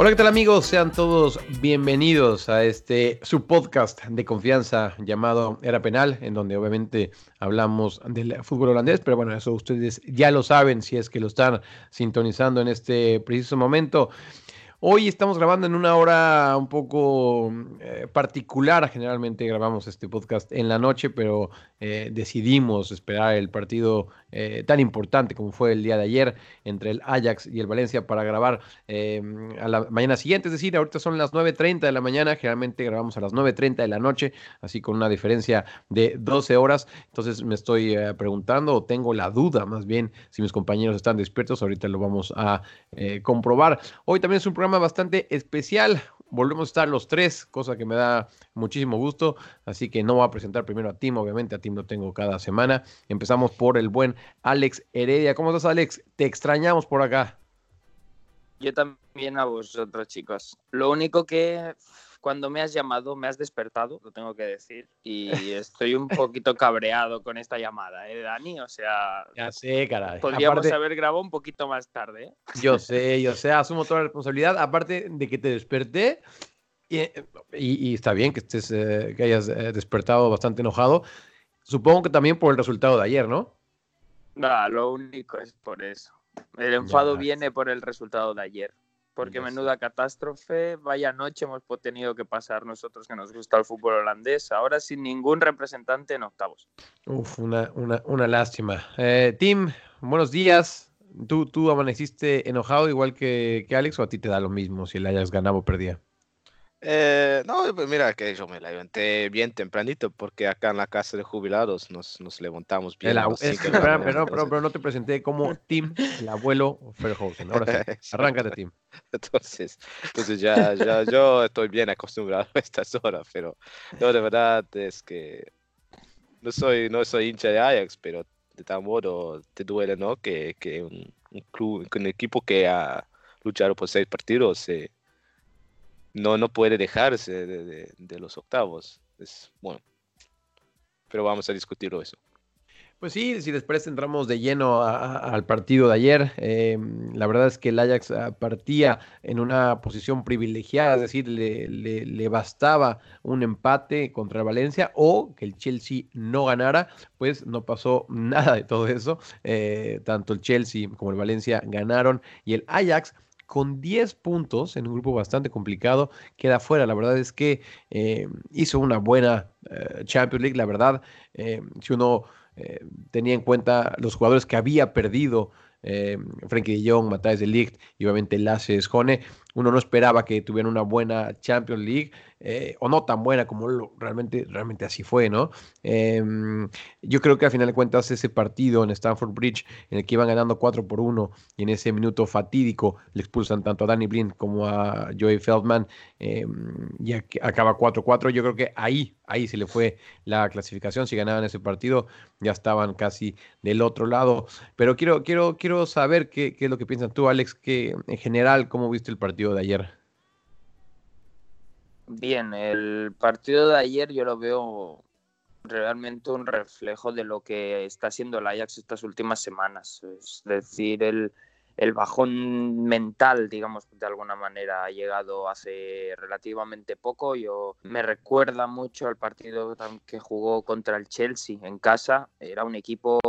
Hola, ¿qué tal amigos? Sean todos bienvenidos a este su podcast de confianza llamado Era Penal, en donde obviamente hablamos del fútbol holandés, pero bueno, eso ustedes ya lo saben si es que lo están sintonizando en este preciso momento. Hoy estamos grabando en una hora un poco eh, particular. Generalmente grabamos este podcast en la noche, pero eh, decidimos esperar el partido eh, tan importante como fue el día de ayer entre el Ajax y el Valencia para grabar eh, a la mañana siguiente. Es decir, ahorita son las 9.30 de la mañana. Generalmente grabamos a las 9.30 de la noche, así con una diferencia de 12 horas. Entonces me estoy eh, preguntando, o tengo la duda más bien, si mis compañeros están despiertos. Ahorita lo vamos a eh, comprobar. Hoy también es un programa bastante especial. Volvemos a estar los tres, cosa que me da muchísimo gusto. Así que no voy a presentar primero a Tim, obviamente. A Tim lo tengo cada semana. Empezamos por el buen Alex Heredia. ¿Cómo estás, Alex? Te extrañamos por acá. Yo también a vosotros, chicos. Lo único que cuando me has llamado, me has despertado, lo tengo que decir, y estoy un poquito cabreado con esta llamada, ¿eh, Dani? O sea, Ya sé, caray. podríamos Aparte, haber grabado un poquito más tarde. ¿eh? Yo sé, yo sé, asumo toda la responsabilidad. Aparte de que te desperté, y, y- y está bien que estés, eh, que hayas eh, despertado bastante enojado. Supongo que también por el resultado de ayer, ¿no? Nada, lo único es por eso. El enfado Ya. viene por el resultado de ayer. Porque menuda catástrofe, vaya noche hemos tenido que pasar nosotros que nos gusta el fútbol holandés, ahora sin ningún representante en octavos. Uf, una, una, una lástima. Eh, Tim, buenos días. ¿Tú, ¿Tú amaneciste enojado igual que, que Alex o a ti te da lo mismo si el Ajax ganaba o perdía? Eh, no, pues mira que yo me levanté bien tempranito porque acá en la casa de jubilados nos, nos levantamos bien. El es que, pero, pero, entonces- pero no te presenté como Tim, el abuelo Ferhausen. Ahora sí, arráncate, Tim. Entonces, entonces ya, ya yo estoy bien acostumbrado a estas horas, pero no, de verdad es que no soy, no soy hincha de Ajax, pero de tal modo te duele, ¿no? Que, que un, un club, un equipo que ha luchado por seis partidos eh, no, no puede dejarse de, los octavos. Es bueno. Pero vamos a discutirlo eso. Pues sí, si después entramos de lleno al partido de ayer, eh, la verdad es que el Ajax ah, partía en una posición privilegiada, es decir, le, le- le bastaba un empate contra el Valencia o que el Chelsea no ganara, pues no pasó nada de todo eso. Eh, tanto el Chelsea como el Valencia ganaron y el Ajax con 10 puntos en un grupo bastante complicado queda fuera. La verdad es que eh, hizo una buena eh, Champions League, la verdad, eh, si uno tenía en cuenta los jugadores que había perdido Frenkie de Jong, Matthijs de Ligt y obviamente Lasse Schone. Uno no esperaba que tuvieran una buena Champions League eh, o no tan buena como realmente, realmente así fue, ¿no? Em, yo creo que al final de cuentas ese partido en Stamford Bridge en el que iban ganando 4 por 1 y en ese minuto fatídico le expulsan tanto a Danny Blind como a Joey Feldman em, y ac- acaba 4-4. Yo creo que ahí, ahí se le fue la clasificación. Si ganaban ese partido ya estaban casi del otro lado. Pero quiero, quiero, quiero saber qué, qué es lo que piensas tú, Alex, que en general, ¿cómo viste el partido de ayer? Bien, el partido de ayer yo lo veo realmente un reflejo de lo que está siendo el Ajax estas últimas semanas. Es decir, el, el bajón mental, digamos, de alguna manera, ha llegado hace relativamente poco. Yo me recuerda mucho al partido que jugó contra el Chelsea en casa. Era un equipo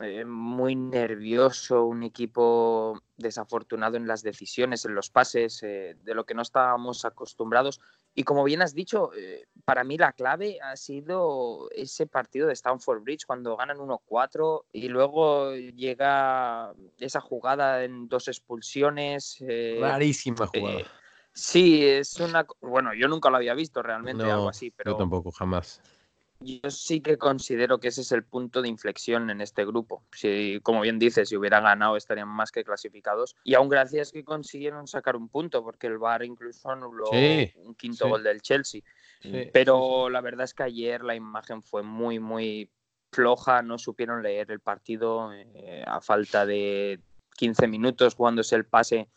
eh, muy nervioso, un equipo desafortunado en las decisiones, en los pases, eh, de lo que no estábamos acostumbrados. Y como bien has dicho, eh, para mí la clave ha sido ese partido de Stamford Bridge cuando ganan 1-4 y luego llega esa jugada en dos expulsiones. eh, Rarísima jugada. eh, Sí, es una. Bueno, yo nunca lo había visto realmente, No, algo así, Yo pero tampoco, jamás. Yo sí que considero que ese es el punto de inflexión en este grupo. Si, como bien dices, si hubiera ganado estarían más que clasificados. Y aún gracias que consiguieron sacar un punto, porque el VAR incluso anuló Sí, un quinto sí. gol del Chelsea. Sí, Pero la verdad es que ayer la imagen fue muy, muy floja, no supieron leer el partido eh, a falta de 15 minutos jugándose el pase.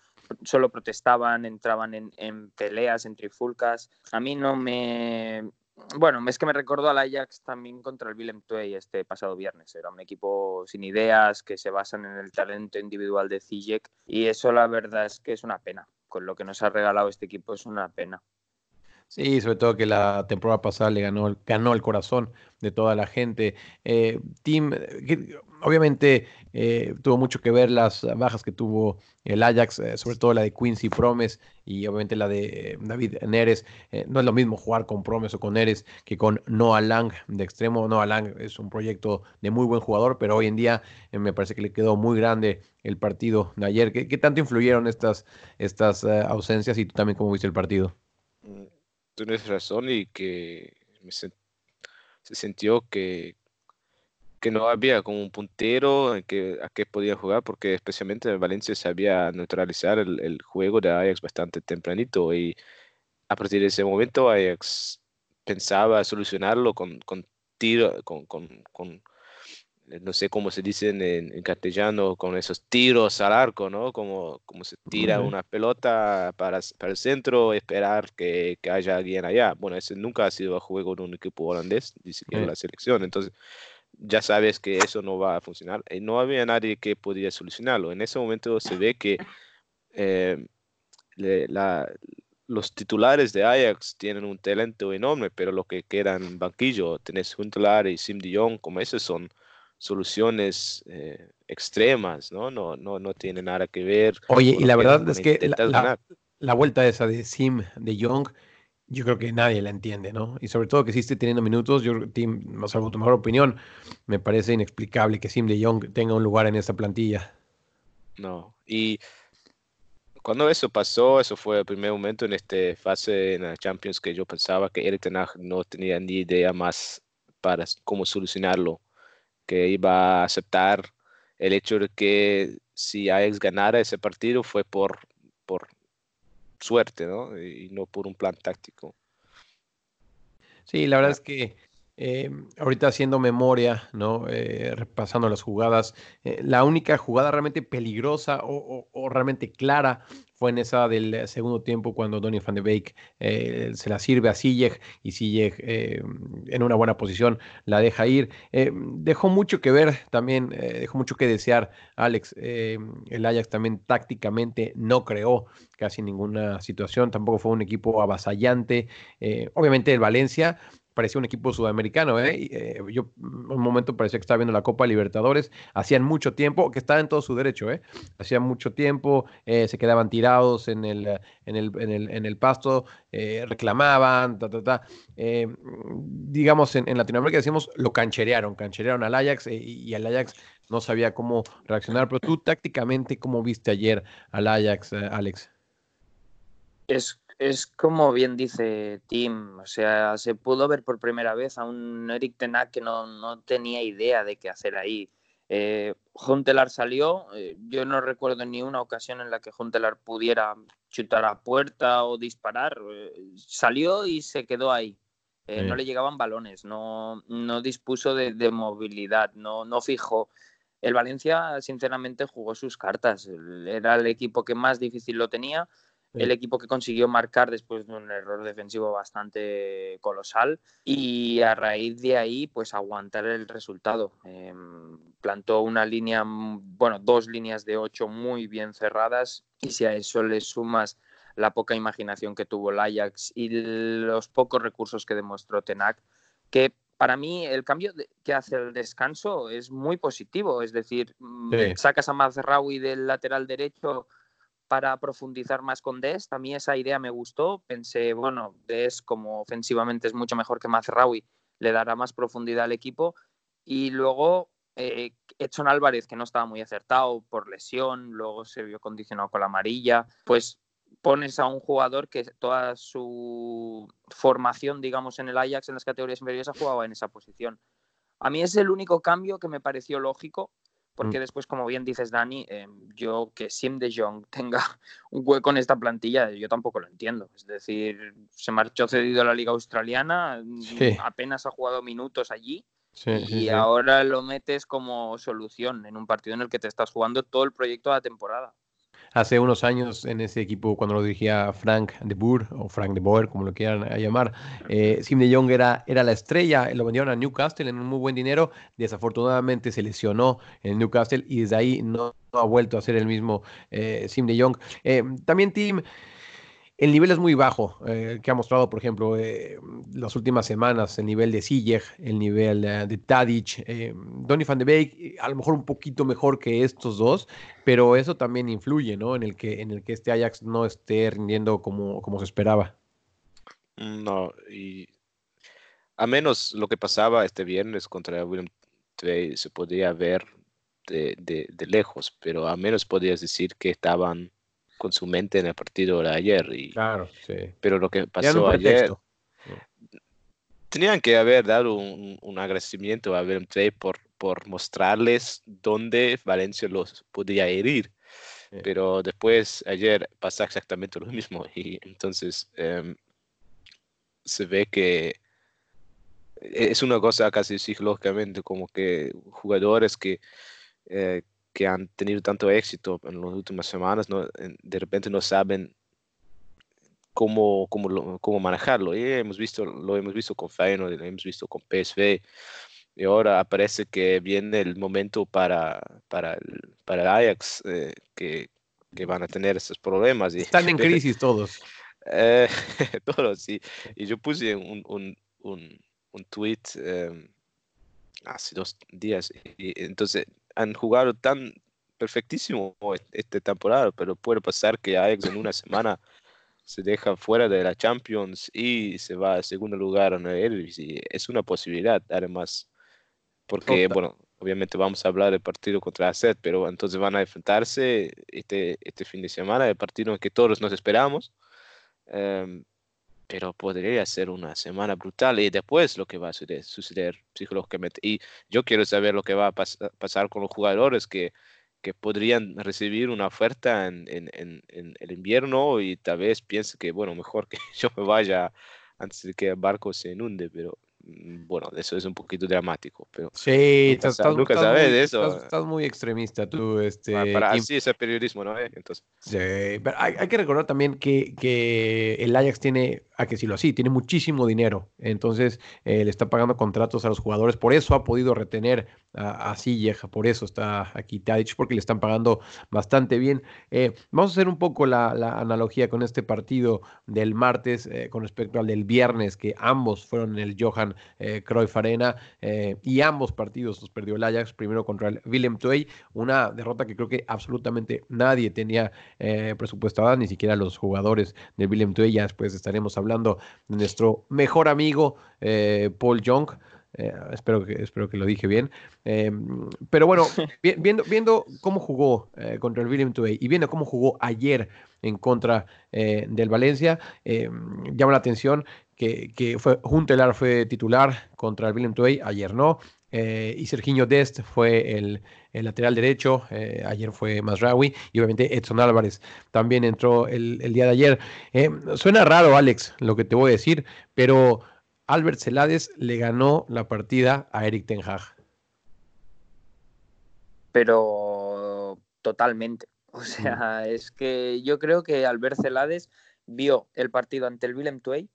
Solo protestaban, entraban en, en peleas, en trifulcas. A mí no me... Bueno, es que me recordó al Ajax también contra el Willem II este pasado viernes. Era un equipo sin ideas, que se basan en el talento individual de Ziyech. Y eso la verdad es que es una pena. Con lo que nos ha regalado este equipo es una pena. Sí, sobre todo que la temporada pasada le ganó, ganó el corazón de toda la gente. Eh, Tim, eh, obviamente eh, tuvo mucho que ver las bajas que tuvo el Ajax, eh, sobre todo la de Quincy Promes y obviamente la de eh, David Neres. No es lo mismo jugar con Promes o con Neres que con Noah Lang de extremo. Noah Lang es un proyecto de muy buen jugador, pero hoy en día me parece que le quedó muy grande el partido de ayer. ¿Qué, tanto influyeron estas, estas ausencias y tú también cómo viste el partido? Tienes razón y que se sintió que, que no había como un puntero en que, a qué podía jugar, porque especialmente en Valencia sabía neutralizar el, el juego de Ajax bastante tempranito y a partir de ese momento Ajax pensaba solucionarlo con, con tiro, con, con, no sé cómo se dice en, en castellano, con esos tiros al arco, ¿no? Como, como se tira una pelota para, para el centro, esperar que, que haya alguien allá. Bueno, ese nunca ha sido el juego de un equipo holandés, ni siquiera Sí. la selección. Entonces, ya sabes que eso no va a funcionar. Y no había nadie que podía solucionarlo. En ese momento se ve que eh, le- la- los titulares de Ajax tienen un talento enorme, pero lo que queda en banquillo, tenés Huntelaar y Sim de Jong, como esos son soluciones eh, extremas, ¿no? No, no, no tiene nada que ver. Oye, y la verdad es que la, la- la vuelta esa de Sim de Young, yo creo que nadie la entiende, ¿no? Y sobre todo que esté teniendo minutos, yo, Tim, no salvo tu mejor opinión, me parece inexplicable que Sim de Young tenga un lugar en esta plantilla. No. Y cuando eso pasó, eso fue el primer momento en esta fase en la Champions que yo pensaba que Erik Ten Hag no tenía ni idea más para cómo solucionarlo, que iba a aceptar el hecho de que si Ajax ganara ese partido fue por, por suerte, ¿no? Y no por un plan táctico. Sí, la verdad es que eh, ahorita haciendo memoria, ¿no? Eh, repasando las jugadas, eh, la única jugada realmente peligrosa o, o- o realmente clara fue en esa del segundo tiempo cuando Donny van de Beek eh, se la sirve a Ziyech y Ziyech eh, en una buena posición la deja ir. Eh, dejó mucho que ver también, eh, dejó mucho que desear Alex. eh, el Ajax también tácticamente no creó casi ninguna situación, tampoco fue un equipo avasallante. Obviamente el Valencia parecía un equipo sudamericano, ¿eh? Eh, yo mm, un momento parecía que estaba viendo la Copa Libertadores, hacían mucho tiempo, que estaba en todo su derecho, ¿eh? Hacían mucho tiempo, eh, se quedaban tirados en el, en el, en el, en el pasto, eh, reclamaban, ta, ta, ta. Eh, digamos, en, en Latinoamérica decimos, lo cancherearon, cancherearon al Ajax y, el Ajax no sabía cómo reaccionar, pero tú tácticamente, ¿cómo viste ayer al Ajax, Alex? Es, es como bien dice Tim, o sea, se pudo ver por primera vez a un Eric Ten Hag que no, no tenía idea de qué hacer ahí. Eh, Huntelaar salió, eh, yo no recuerdo ni una ocasión en la que Huntelaar pudiera chutar a puerta o disparar. eh, salió y se quedó ahí. Eh, Sí. No le llegaban balones, no, no dispuso de, de movilidad, no, no fijó. El Valencia, sinceramente, jugó sus cartas. Era el equipo que más difícil lo tenía Sí. el equipo que consiguió marcar después de un error defensivo bastante colosal y a raíz de ahí pues aguantar el resultado. Eh, plantó una línea, mm, bueno, dos líneas de ocho muy bien cerradas y si a eso le sumas la poca imaginación que tuvo el Ajax y los pocos recursos que demostró Tenac, que para mí el cambio que hace el descanso es muy positivo, es decir, mm, Sí. sacas a Mazraoui del lateral derecho para profundizar más con Des. A mí esa idea me gustó. Pensé, bueno, Des como ofensivamente es mucho mejor que Mazraoui, le dará más profundidad al equipo. Y luego eh, Edson Álvarez, que no estaba muy acertado por lesión, luego se vio condicionado con la amarilla, pues pones a un jugador que toda su formación, digamos, en el Ajax, en las categorías inferiores, ha jugado en esa posición. A mí es el único cambio que me pareció lógico, porque Mm. después, como bien dices, Dani, eh, yo que Sim de Jong tenga un hueco en esta plantilla, yo tampoco lo entiendo. Es decir, se marchó cedido a la Liga Australiana, mm, Sí. apenas ha jugado minutos allí Sí, y sí. ahora lo metes como solución en un partido en el que te estás jugando todo el proyecto de la temporada. Hace unos años en ese equipo, cuando lo dirigía Frank de Boer o Frank de Boer, como lo quieran eh, llamar, eh, Sim de Jong era, era la estrella, lo vendieron a Newcastle en un muy buen dinero, desafortunadamente se lesionó en Newcastle y desde ahí no, no ha vuelto a ser el mismo eh, Sim de Jong. Eh, también Tim, el nivel es muy bajo, eh, que ha mostrado, por ejemplo, eh, las últimas semanas, el nivel de Ziyech, el nivel eh, de Tadic, eh, Donny van de Beek, a lo mejor un poquito mejor que estos dos, pero eso también influye, ¿no? En el que, en el que este Ajax no esté rindiendo como, como se esperaba. No, y a menos lo que pasaba este viernes contra William Trey se podía ver de, de- de lejos, pero a menos podías decir que estaban con su mente en el partido de ayer. Y, Claro, sí. pero lo que pasó ayer, pretexto. tenían que haber dado un, un agradecimiento a William Trey por, por mostrarles dónde Valencia los podía herir. Sí. Pero después, ayer, pasa exactamente lo mismo. Y entonces em, se ve que es una cosa casi psicológicamente, como que jugadores que, eh, que han tenido tanto éxito en las últimas semanas, no, de repente no saben cómo, cómo, cómo manejarlo. Y hemos visto, lo hemos visto con Feyenoord, lo hemos visto con PSV, y ahora parece que viene el momento para, para, el, para el Ajax, eh, que, que van a tener estos problemas. Y, Están en crisis todos. eh, todos, sí. Y yo puse un, un, un, un tweet eh, hace dos días. Y, y entonces han jugado tan perfectísimo esta temporada, pero puede pasar que Ajax en una semana se deja fuera de la Champions y se va a segundo lugar en el Eredivisie. Es una posibilidad, además, porque, Total. bueno, obviamente vamos a hablar del partido contra AZ, pero entonces van a enfrentarse este, este fin de semana, el partido en que todos nos esperamos. Em, pero podría ser una semana brutal y después lo que va a suceder, suceder psicológicamente. Y yo quiero saber lo que va a pas- pasar con los jugadores que, que podrían recibir una oferta en, en- en- en el invierno y tal vez piense que, bueno, mejor que yo me vaya antes de que el barco se inunde, pero mm, bueno, eso es un poquito dramático. Pero Sí, Nunca estás, nunca estás sabes muy, eso. Estás, estás muy extremista tú, este. para, para así es el periodismo, ¿no? Eh, Entonces, Sí, pero hay, hay que recordar también que, que el Ajax tiene, hay que decirlo así, tiene muchísimo dinero. Entonces eh, le está pagando contratos a los jugadores. Por eso ha podido retener a, a Ziyech, por eso está aquí Tadic, porque le están pagando bastante bien. Eh, vamos a hacer un poco la, analogía con este partido del martes eh, con respecto al del viernes, que ambos fueron en el Johan Cruyff Arena y ambos partidos los perdió el Ajax, primero contra el Willem II, una derrota que creo que absolutamente nadie tenía presupuestada, ni siquiera los jugadores del Willem II. Ya después estaremos hablando de nuestro mejor amigo eh, Paul Young. Eh, espero, que, espero que lo dije bien. Eh, pero bueno, vi- viendo, viendo cómo jugó eh, contra el Willem II y viendo cómo jugó ayer en contra del Valencia, eh, llama la atención que, que fue Juntelar fue titular contra el Willem II, ayer no. y Serginho Dest fue el, el lateral derecho, eh, ayer fue Masraoui y obviamente Edson Álvarez también entró el, el día de ayer. Eh, suena raro, Alex, lo que te voy a decir, pero Albert Celades le ganó la partida a Eric Ten Hag. pero totalmente. O sea, es que yo creo que Albert Celades vio el partido ante el Willem II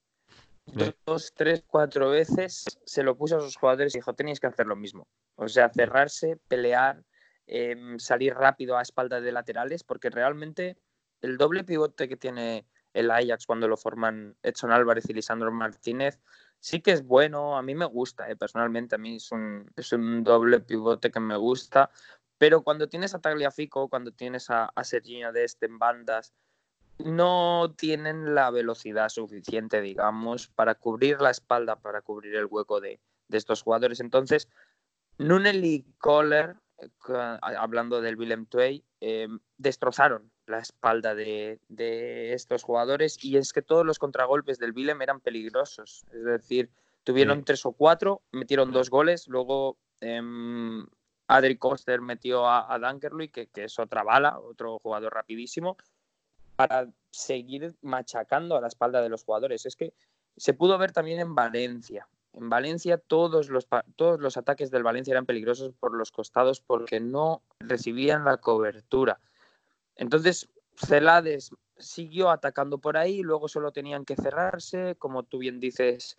Sí. dos, tres, cuatro veces, se lo puso a sus jugadores y dijo, tenéis que hacer lo mismo. O sea, cerrarse, pelear, em, salir rápido a espaldas de laterales, porque realmente el doble pivote que tiene el Ajax cuando lo forman Edson Álvarez y Lisandro Martínez, sí que es bueno, a mí me gusta, eh, personalmente, a mí es un, es un doble pivote que me gusta, pero cuando tienes a Tagliafico, cuando tienes a, a Serginho Dest en bandas, no tienen la velocidad suficiente, digamos, para cubrir la espalda, para cubrir el hueco de, de estos jugadores. Entonces, Nunel y Kohler, eh, hablando del Willem II, eh, destrozaron la espalda de, de estos jugadores y es que todos los contragolpes del Willem eran peligrosos. Es decir, tuvieron Sí. tres o cuatro, metieron dos goles, luego em, Adri Koster metió a, a Dunkerley, que, que es otra bala, otro jugador rapidísimo, para seguir machacando a la espalda de los jugadores. Es que se pudo ver también en Valencia. En Valencia todos los, todos los ataques del Valencia eran peligrosos por los costados porque no recibían la cobertura. Entonces, Celades siguió atacando por ahí, luego solo tenían que cerrarse, como tú bien dices,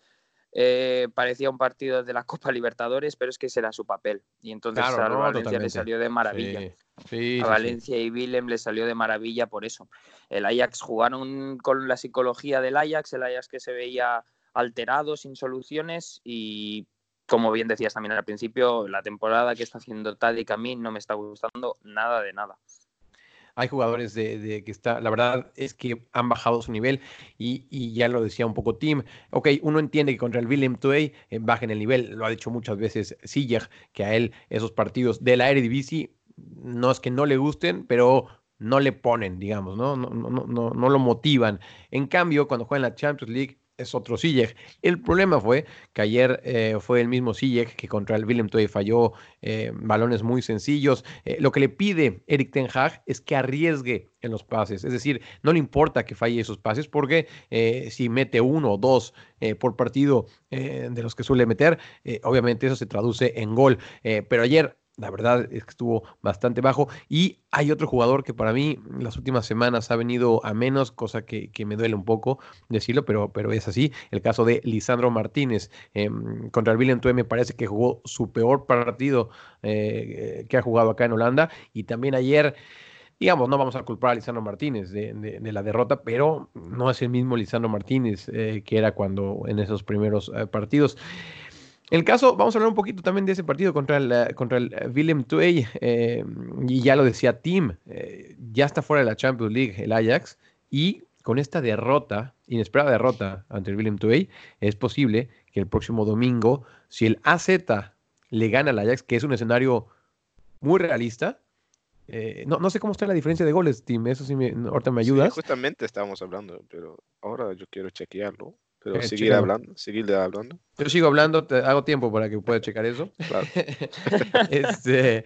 eh, parecía un partido de la Copa Libertadores, pero es que ese era su papel. Y entonces Claro, no, Valencia le salió de maravilla. Sí, sí, sí, A sí. Valencia y Willem le salió de maravilla por eso. El Ajax jugaron con la psicología del Ajax, el Ajax que se veía alterado, sin soluciones y como bien decías también al principio, la temporada que está haciendo Tadic a mí no me está gustando nada de nada. Hay jugadores de, que está, la verdad es que han bajado su nivel y, ya lo decía un poco Tim. Ok, uno entiende que contra el Willem Toey eh, bajen el nivel, lo ha dicho muchas veces Siller, que a él esos partidos de la Eredivisie no es que no le gusten, pero no le ponen, digamos. No, no, no, no, no lo motivan. En cambio, cuando juega en la Champions League es otro Siller. El problema fue que ayer eh, fue el mismo Siller que contra el Willem falló eh, balones muy sencillos. Eh, lo que le pide Eric Ten Hag es que arriesgue en los pases, es decir, no le importa que falle esos pases porque si mete uno o dos por partido de los que suele meter, obviamente eso se traduce en gol. Pero ayer la verdad es que estuvo bastante bajo. Y hay otro jugador que para mí en las últimas semanas ha venido a menos, cosa que, que me duele un poco decirlo, pero, pero es así. El caso de Lisandro Martínez. Eh, contra el Willem me parece que jugó su peor partido eh, que ha jugado acá en Holanda. Y también ayer digamos, no vamos a culpar a Lisandro Martínez de, la derrota, pero no es el mismo Lisandro Martínez eh, que era cuando en esos primeros eh, partidos. El caso, vamos a hablar un poquito también de ese partido contra el, contra el Willem Twey, eh, y ya lo decía Tim, eh, ya está fuera de la Champions League el Ajax, y con esta derrota, inesperada derrota ante el Willem Twey, es posible que el próximo domingo, si el AZ le gana al Ajax, que es un escenario muy realista, eh, no, no, sé cómo está la diferencia de goles, Tim, eso sí me, ahorita me ayudas. Sí, justamente estábamos hablando, pero ahora yo quiero chequearlo. Pero eh, seguir hablando, seguir hablando. Yo sigo hablando, te hago tiempo para que puedas checar eso. Claro. este,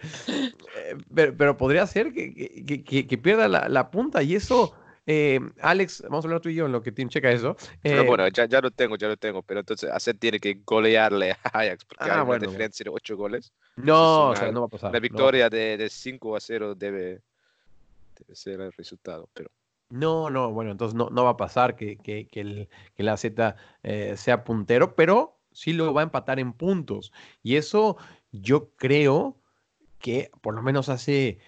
pero, pero, podría ser que, que, que, que pierda la, la, punta y eso, eh, Alex, vamos a hablar tú y yo en lo que Tim checa eso. Pero bueno, ya, ya lo tengo, ya lo tengo, pero entonces hacer tiene que golearle a Ajax porque ah, hay bueno, una diferencia de 8 goles. No, o sea, no va a pasar. La victoria no. de, de 5 a 0 debe, debe ser el resultado, pero... No, no, bueno, entonces no, no va a pasar que, que, el, que la Z eh, sea puntero, pero sí lo va a empatar en puntos. Y eso yo creo que por lo menos hace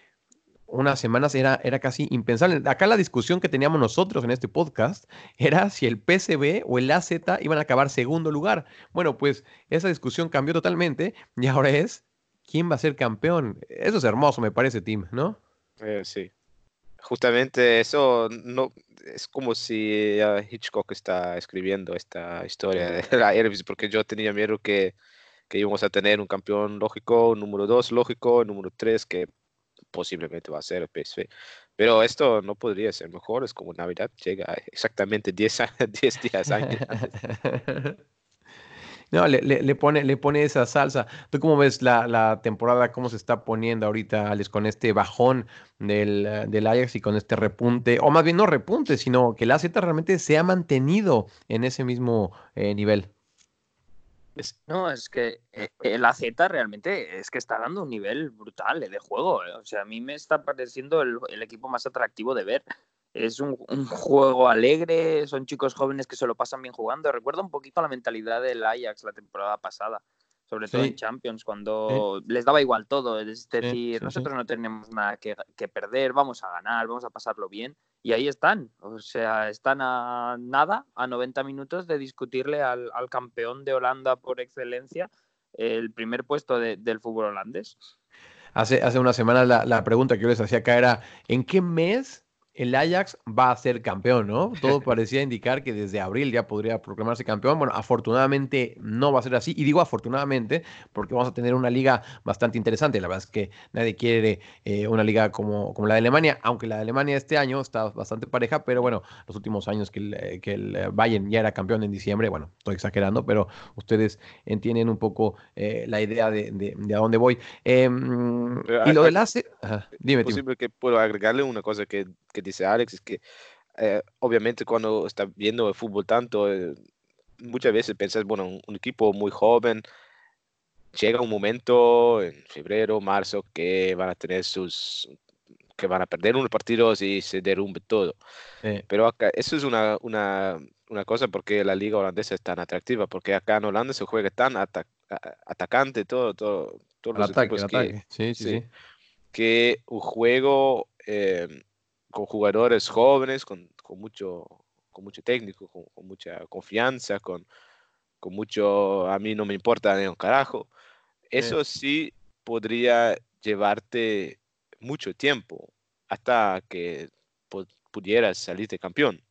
unas semanas era, era casi impensable. Acá la discusión que teníamos nosotros en este podcast era si el PCB o el AZ iban a acabar segundo lugar. Bueno, pues esa discusión cambió totalmente y ahora es quién va a ser campeón. Eso es hermoso, me parece, Tim, ¿no? Eh, sí justamente eso no es como si uh, Hitchcock está escribiendo esta historia de la Eredivisie porque yo tenía miedo que, que íbamos a tener un campeón lógico, un número 2 lógico, un número 3 que posiblemente va a ser el PSV. Pero esto no podría ser mejor, es como Navidad, llega exactamente 10, 10 días antes. No, le, le, pone, le pone esa salsa. ¿Tú cómo ves la, la, temporada, cómo se está poniendo ahorita, Alex, con este bajón del, del, Ajax y con este repunte? O más bien no repunte, sino que el AZ realmente se ha mantenido en ese mismo eh, nivel. No, es que eh, el AZ realmente es que está dando un nivel brutal de juego. Eh. O sea, a mí me está pareciendo el, el equipo más atractivo de ver es un, un, juego alegre, son chicos jóvenes que se lo pasan bien jugando. Recuerda un poquito la mentalidad del Ajax la temporada pasada, sobre todo en Champions, cuando sí. les daba igual todo. Es decir, sí, nosotros no tenemos nada que, que, perder, vamos a ganar, vamos a pasarlo bien. Y ahí están, o sea, están a nada, a 90 minutos de discutirle al, al campeón de Holanda por excelencia el primer puesto de, del fútbol holandés. Hace, hace unas semanas la, la pregunta que yo les hacía acá era, ¿en qué mes el Ajax va a ser campeón, ¿no? Todo parecía indicar que desde abril ya podría proclamarse campeón. Bueno, afortunadamente no va a ser así. Y digo afortunadamente porque vamos a tener una liga bastante interesante. La verdad es que nadie quiere eh, una liga como, como la de Alemania, aunque la de Alemania este año está bastante pareja, pero bueno, los últimos años que el, eh, que el eh, Bayern ya era campeón en diciembre, bueno, estoy exagerando, pero ustedes entienden un poco eh, la idea de, de- de a dónde voy. Em, y lo del ACE, ajá, dime, Es posible que puedo agregarle una cosa que, que dice Alex, es que eh, obviamente cuando está viendo el fútbol tanto, eh, muchas veces piensas, bueno, un, un equipo muy joven, llega un momento en febrero, marzo, que van a tener sus, que van a perder unos partidos y se derrumbe todo. Eh, Pero acá, eso es una, una, una cosa porque la liga holandesa es tan atractiva, porque acá en Holanda se juega tan ata- atacante, todo, todo, todos los ataque, equipos que. Sí, sí, sí. sí. que un juego eh, con jugadores jóvenes, con, con mucho, con mucho técnico, con, con mucha confianza, con, con mucho, a mí no me importa ni un carajo, eso sí podría llevarte mucho tiempo hasta que pu- pudieras salir de campeón,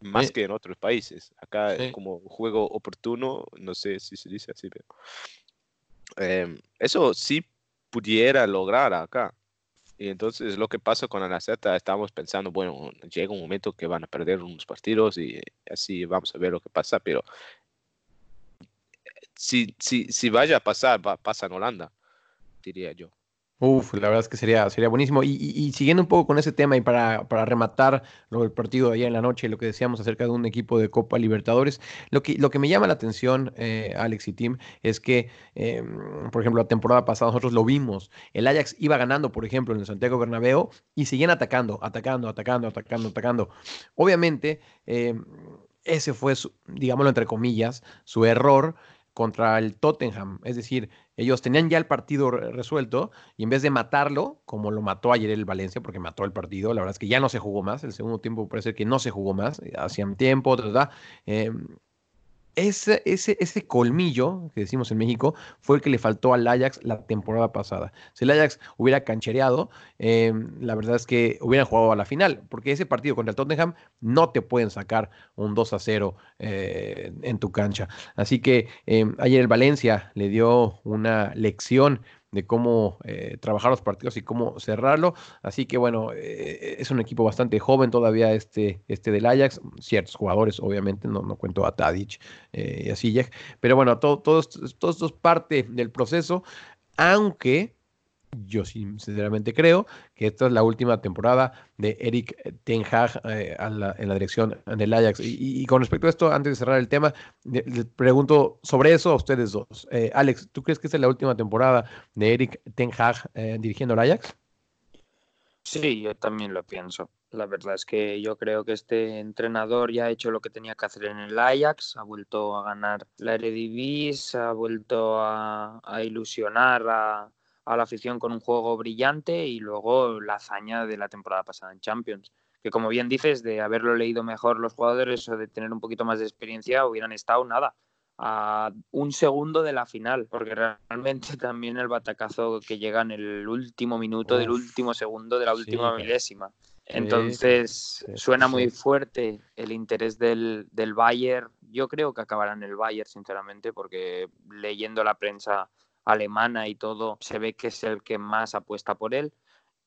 más Sí. que en otros países. Acá Sí. es como juego oportuno, no sé si se dice así, pero em, eso sí pudiera lograr acá. Y entonces lo que pasa con Z, estamos pensando, bueno, llega un momento que van a perder unos partidos y así vamos a ver lo que pasa, pero si, si, si vaya a pasar, va, pasa en Holanda, diría yo. Uf, la verdad es que sería, sería buenísimo. Y, y- siguiendo un poco con ese tema y para, para rematar lo del partido de ayer en la noche, lo que decíamos acerca de un equipo de Copa Libertadores, lo que, lo que me llama la atención, eh, Alex y Tim, es que, eh, por ejemplo, la temporada pasada nosotros lo vimos. El Ajax iba ganando, por ejemplo, en el Santiago Bernabéu y seguían atacando, atacando, atacando, atacando, atacando. Obviamente, eh, ese fue, su- digámoslo entre comillas, su error contra el Tottenham. Es decir, ellos tenían ya el partido re- resuelto y en vez de matarlo, como lo mató ayer el Valencia, porque mató el partido, la verdad es que ya no se jugó más. El segundo tiempo parece que no se jugó más. eh, Hacían tiempo, ta, ta, ta. Em, ese, ese, ese colmillo que decimos en México fue el que le faltó al Ajax la temporada pasada. Si el Ajax hubiera canchereado, eh, la verdad es que hubieran jugado a la final, porque ese partido contra el Tottenham no te pueden sacar un 2 a 0 eh, en tu cancha. Así que eh, ayer el Valencia le dio una lección de cómo eh, trabajar los partidos y cómo cerrarlo. Así que bueno, eh, es un equipo bastante joven todavía este, este del Ajax. Ciertos jugadores, obviamente, no, no cuento a Tadic eh, y a Ziyech. Pero bueno, todo, todo, todo esto es parte del proceso, aunque yo sinceramente creo que esta es la última temporada de Eric Ten Hag eh, en la dirección del Ajax. Y, con respecto a esto, antes de cerrar el tema, le- les pregunto sobre eso a ustedes dos. Eh, Alex, ¿tú crees que esta es la última temporada de Eric Ten Hag eh, dirigiendo al Ajax? Sí, yo también lo pienso. La verdad es que yo creo que este entrenador ya ha hecho lo que tenía que hacer en el Ajax, ha vuelto a ganar la Eredivisie, ha vuelto a ilusionar a, a la afición con un juego brillante y luego la hazaña de la temporada pasada en Champions. Que como bien dices, de haberlo leído mejor los jugadores o de tener un poquito más de experiencia, hubieran estado nada a un segundo de la final, porque realmente también el batacazo que llega en el último minuto del último segundo de la Sí, última claro. milésima. Sí, Entonces sí, suena sí. muy fuerte el interés del, del Bayern. Yo creo que acabará en el Bayern, sinceramente, porque leyendo la prensa alemana y todo, se ve que es el que más apuesta por él.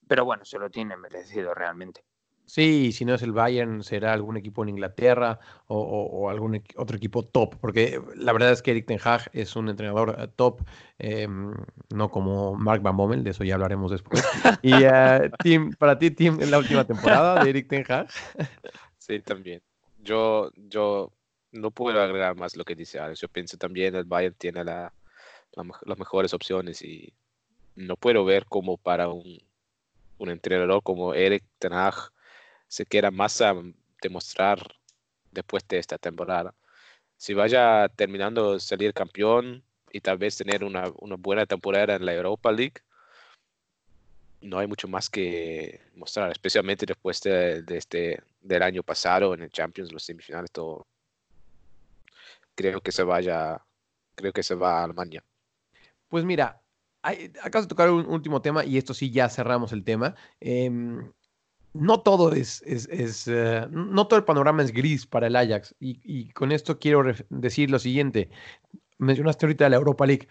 Pero bueno, se lo tiene merecido realmente. Sí, si no es el Bayern, será algún equipo en Inglaterra o, o- o algún otro equipo top, porque la verdad es que Eric Ten Hag es un entrenador eh, top, em, no como Mark Van Bommel, de eso ya hablaremos después. Y eh, Tim, para ti, Tim, es la última temporada de Eric Ten Hag. Sí, también. Yo, yo no puedo agregar más lo que dice Alex. Yo pienso también el Bayern tiene la, las mejores opciones y no puedo ver cómo para un, un entrenador como Eric Ten Hag se quiera más a demostrar después de esta temporada. Si vaya terminando salir campeón y tal vez tener una, una buena temporada en la Europa League, no hay mucho más que mostrar, especialmente después de, de este, del año pasado en el Champions, los semifinales, todo. Creo que se vaya, creo que se va a Alemania. Pues mira, hay- acabas de tocar un último tema y esto sí ya cerramos el tema. Em, no todo es, eh, no todo el panorama es gris para el Ajax. Y, con esto quiero decir lo siguiente. Mencionaste ahorita la Europa League.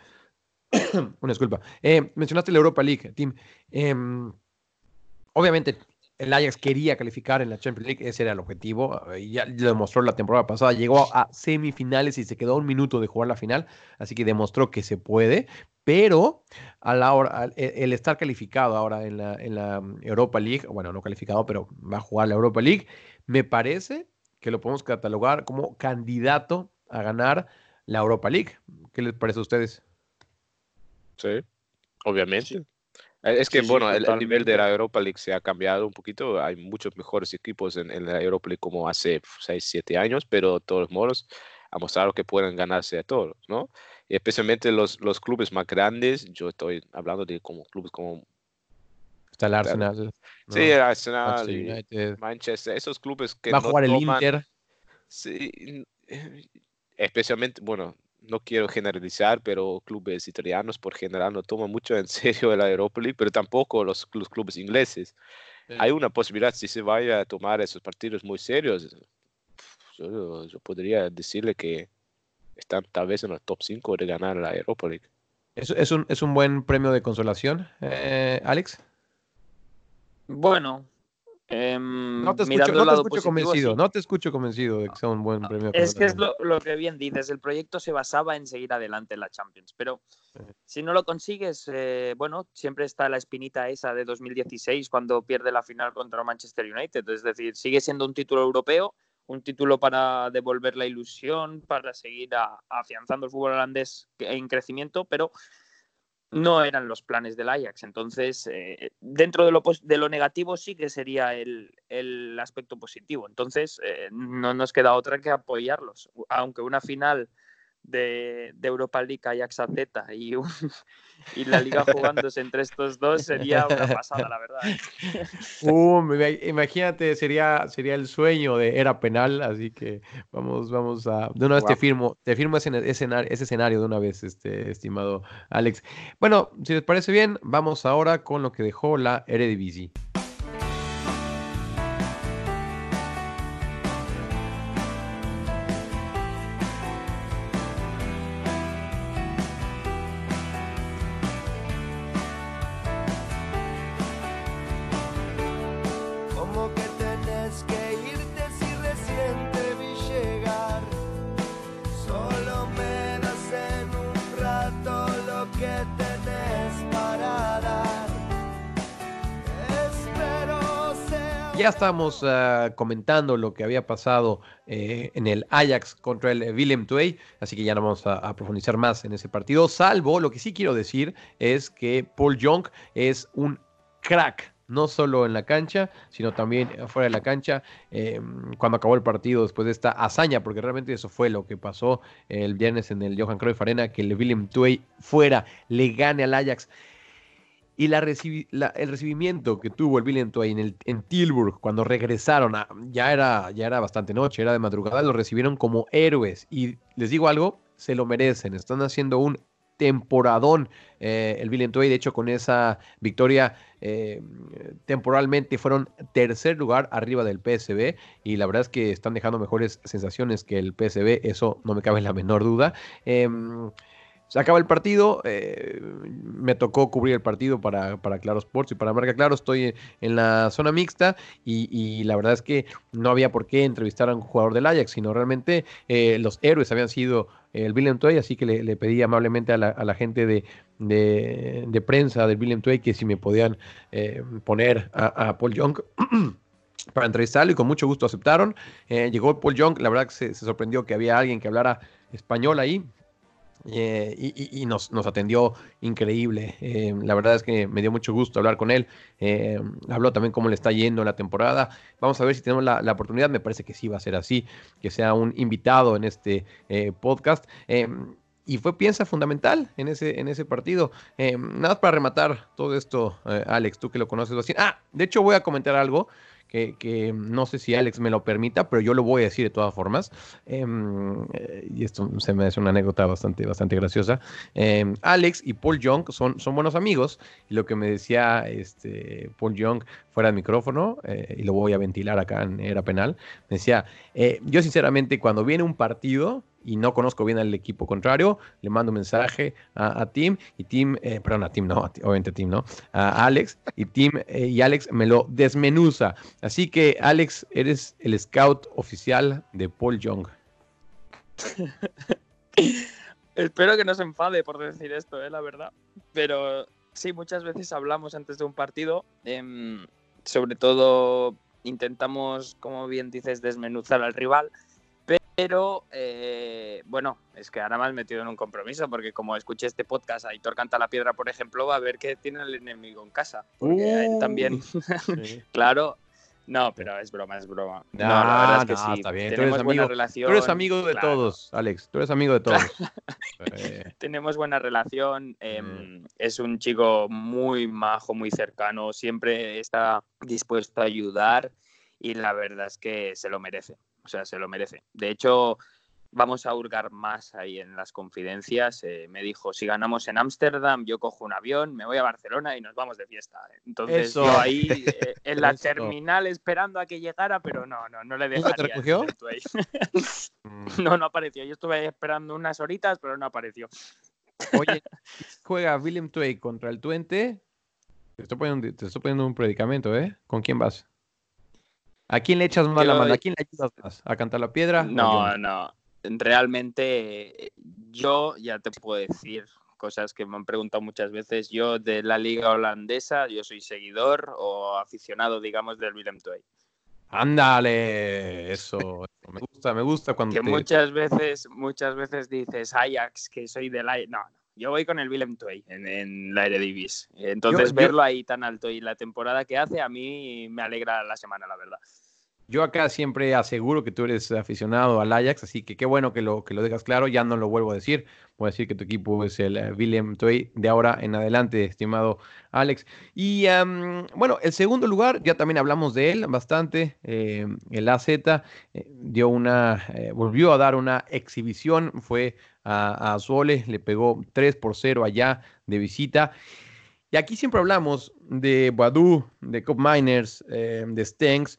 Una disculpa. Eh, mencionaste la Europa League, Tim. Em, obviamente, el Ajax quería calificar en la Champions League, ese era el objetivo. eh, ya lo demostró la temporada pasada. Llegó a semifinales y se quedó un minuto de jugar la final. Así que demostró que se puede. Pero a la hora, al- el, estar calificado ahora en la, en la Europa League, bueno, no calificado, pero va a jugar la Europa League, me parece que lo podemos catalogar como candidato a ganar la Europa League. ¿Qué les parece a ustedes? Sí, obviamente. Eh, Es que, Sí, sí, bueno, el, el nivel de la Europa League se ha cambiado un poquito. Hay muchos mejores equipos en, en la Europa League como hace 6, 7 años, pero todos modos ha mostrado que pueden ganarse a todos, ¿no? Y especialmente los, los clubes más grandes, yo estoy hablando de como clubes como Está el. Arsenal. ¿no? sí, el Arsenal Manchester y United. Manchester, esos clubes que Va a no jugar el toman- Inter. Sí, eh, especialmente, bueno, no quiero generalizar, pero clubes italianos por general no toman mucho en serio la Europa League, pero tampoco los, los clubes ingleses. Hay una posibilidad si se vaya a tomar esos partidos muy serios. Yo, yo podría decirle que están tal vez en el top 5 de ganar la Europa League. Es, es un, es un buen premio de consolación, eh, Alex. Bueno, em, No te escucho, no te escucho positivo, convencido, sí. no te escucho convencido de que sea un buen premio de Es que es lo, lo que bien dices, el proyecto se basaba en seguir adelante en la Champions, pero si no lo consigues, eh, bueno, siempre está la espinita esa de 2016 cuando pierde la final contra Manchester United, es decir, sigue siendo un título europeo, un título para devolver la ilusión, para seguir a- afianzando el fútbol holandés en crecimiento, pero no eran los planes del Ajax. Entonces, eh, dentro de lo, de lo negativo sí que sería el, el aspecto positivo. Entonces, eh, no nos queda otra que apoyarlos. Aunque una final de, de Europa League Ajax AZ y, un- y la liga jugándose entre estos dos sería una pasada, la verdad. ¿eh? Me- imagínate, sería, sería el sueño de era penal, así que vamos, vamos a. De una vez te firmo, te firmo ese, escenario, ese escenario de una vez, este, estimado Alex. Bueno, si les parece bien, vamos ahora con lo que dejó la Eredivisie. Ya estamos ah, comentando lo que había pasado eh, en el Ajax contra el Willem II, así que ya no vamos a, profundizar más en ese partido, salvo lo que sí quiero decir es que Paul Young es un crack. No solo en la cancha, sino también fuera de la cancha. eh, cuando acabó el partido, después de esta hazaña, porque realmente eso fue lo que pasó el viernes en el Johan Cruyff Arena, que el Willem II fuera, le gane al Ajax. Y la recibi- la- el recibimiento que tuvo el Willem en, el, en Tilburg cuando regresaron, ya, era, ya era bastante noche, era de madrugada, lo recibieron como héroes. Y les digo algo, se lo merecen, están haciendo un temporadón eh, el Willem. De hecho, con esa victoria eh, temporalmente fueron tercer lugar arriba del PSB y la verdad es que están dejando mejores sensaciones que el PSB, eso no me cabe la menor duda. Em, se acaba el partido, eh, me tocó cubrir el partido para, para Claro Sports y para Marca Claro, estoy en la zona mixta y, la verdad es que no había por qué entrevistar a un jugador del Ajax, sino realmente eh, los héroes habían sido el Willem Twey, así que le, pedí amablemente a la, a la gente de, de, prensa del Willem Twey que si me podían eh, poner a, Paul Young para entrevistarlo y con mucho gusto aceptaron. Eh, llegó Paul Young, la verdad que se, se sorprendió que había alguien que hablara español ahí, eh, y, nos, atendió increíble. Eh, la verdad es que me dio mucho gusto hablar con él. Eh, habló también cómo le está yendo la temporada. Vamos a ver si tenemos la, oportunidad. Me parece que sí va a ser así, que sea un invitado en este podcast. Y fue piensa fundamental en ese, en ese partido. Nada más para rematar todo esto, Alex, tú que lo conoces así. Ah, de hecho voy a comentar algo que, que no sé si Alex me lo permita, pero yo lo voy a decir de todas formas. Em, eh, y esto se me hace una anécdota bastante, bastante graciosa. Em, Alex y Paul Young son, son buenos amigos. Y lo que me decía este, Paul Young fuera del micrófono, eh, y lo voy a ventilar acá en Era Penal, me decía, eh, yo sinceramente cuando viene un partido y no conozco bien al equipo contrario, le mando un mensaje a, Tim y Tim, eh, perdón, a Tim no, obviamente Tim no, Alex y Tim eh, y Alex me lo desmenuza. Así que Alex, eres el scout oficial de Paul Young. Espero que no se enfade por decir esto, eh, la verdad. Pero sí, muchas veces hablamos antes de un partido. em, sobre todo intentamos, como bien dices, desmenuzar al rival. Pero eh, bueno, es que ahora me has metido en un compromiso, porque como escuché este podcast, Aitor Canta la Piedra, por ejemplo, va a ver que tiene el enemigo en casa. Porque a él también, claro. No, pero es broma, es broma. No, la verdad es que no, sí. está bien, tú Tenemos eres buena amigo- relación. Tú eres amigo de claro. todos, Alex, tú eres amigo de todos. Eh, tenemos buena relación. em, Es un chico muy majo, muy cercano. Siempre está dispuesto a ayudar y la verdad es que se lo merece. O sea, se lo merece. De hecho, vamos a hurgar más ahí en las confidencias. Eh, me dijo, si ganamos en Ámsterdam, yo cojo un avión, me voy a Barcelona y nos vamos de fiesta. Entonces, Eso. yo ahí eh, en la Eso. terminal esperando a que llegara, pero no, no, no le ¿Nunca te dejaría. el recogió? No, no apareció. Yo estuve ahí esperando unas horitas, pero no apareció. Oye, juega Willem Twey contra el Twente. Te estoy, poniendo, te estoy poniendo un predicamento, ¿eh? ¿Con quién vas? ¿A quién le echas más la mano? ¿A quién le ayudas más? ¿A cantar la piedra? No, no. Realmente, yo ya te puedo decir cosas que me han preguntado muchas veces. Yo de la liga holandesa, yo soy seguidor o aficionado, digamos, del Willem Twey. Ándale, eso, eso, Me gusta, me gusta cuando Que te- muchas veces, muchas veces dices Ajax, que soy del Ajax. No, no. Yo voy con el Willem Twey en, en la Eredivisie. Entonces, yo- verlo ahí tan alto y la temporada que hace, a mí me alegra la semana, la verdad. Yo acá siempre aseguro que tú eres aficionado al Ajax, así que qué bueno que lo, que lo dejas claro, ya no lo vuelvo a decir. Voy a decir que tu equipo es el eh, Willem Twey de ahora en adelante, estimado Alex. Y bueno, el segundo lugar, ya también hablamos de él bastante. eh, el AZ eh, dio una, volvió a dar una exhibición, fue a, a le pegó 3 por 0 allá de visita. Y aquí siempre hablamos de Badu, de Cop Miners, de Stengs,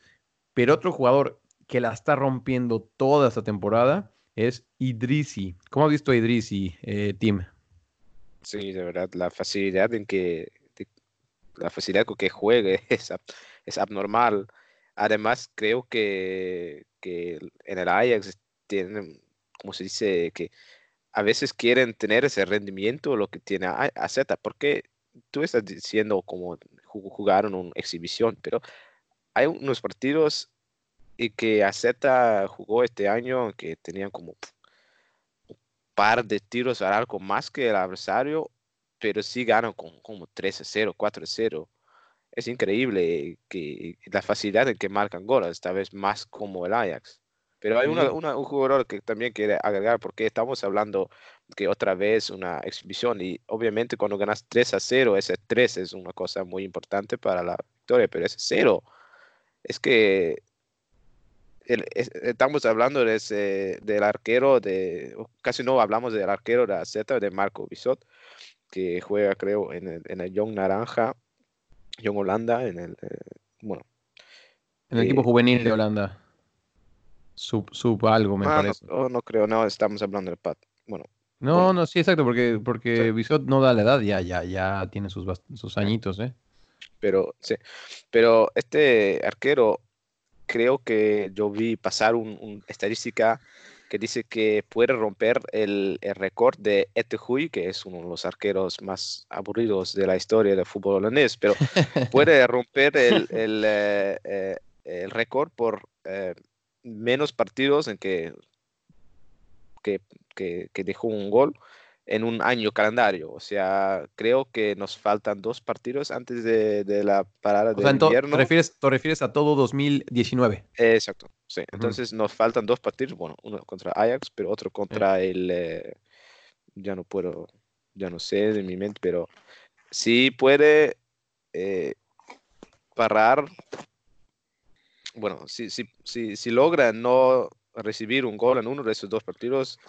pero otro jugador que la está rompiendo toda esta temporada es Idrisi. ¿Cómo has visto a Idrisi, eh, Tim? Sí, de verdad, la facilidad en que la facilidad con que juegue es, es abnormal. Además, creo que, que en el Ajax tienen, como se dice, que a veces quieren tener ese rendimiento lo que tiene A- porque tú estás diciendo como ju- jugaron una exhibición, pero hay unos partidos y que AZ jugó este año que tenían como un par de tiros al arco más que el adversario, pero sí ganan con como 3 a 0, 4 a 0. Es increíble que la facilidad en que marcan goles, esta vez más como el Ajax. Pero hay una- una- un jugador que también quiere agregar, porque estamos hablando que otra vez una exhibición y obviamente cuando ganas 3 a 0, ese 3 es una cosa muy importante para la victoria, pero ese 0 es que el- es- estamos hablando de ese- del arquero de, casi no hablamos del arquero de la Z, de Marco Bisot, que juega creo en el, en el Young Naranja, Young Holanda, en el, eh, bueno, En el equipo Eh, juvenil de Holanda. Sub, sub algo, me ah, no, parece. oh, no creo, no, estamos hablando del Pat. Bueno, No, bueno. no, sí, exacto, porque, porque Sí. Bisot no da la edad, ya, ya, ya tiene sus, sus añitos, ¿eh? Pero sí, pero este arquero creo que yo vi pasar un, un estadística que dice que puede romper el, el récord de Etehui, que es uno de los arqueros más aburridos de la historia del fútbol holandés, pero puede romper el, el, eh, eh, el récord por eh, menos partidos en que, que, que, que dejó un gol en un año calendario. O sea, creo que nos faltan dos partidos antes de, de la parada O de sea, invierno. te, refieres, te refieres a todo 2019. Eh, Exacto, sí. Entonces nos faltan dos partidos, bueno, uno contra Ajax, pero otro contra el, eh, ya no puedo, ya no sé de mi mente, pero sí puede eh, parar bueno, si, si, si, si logra no recibir un gol en uno de esos dos partidos,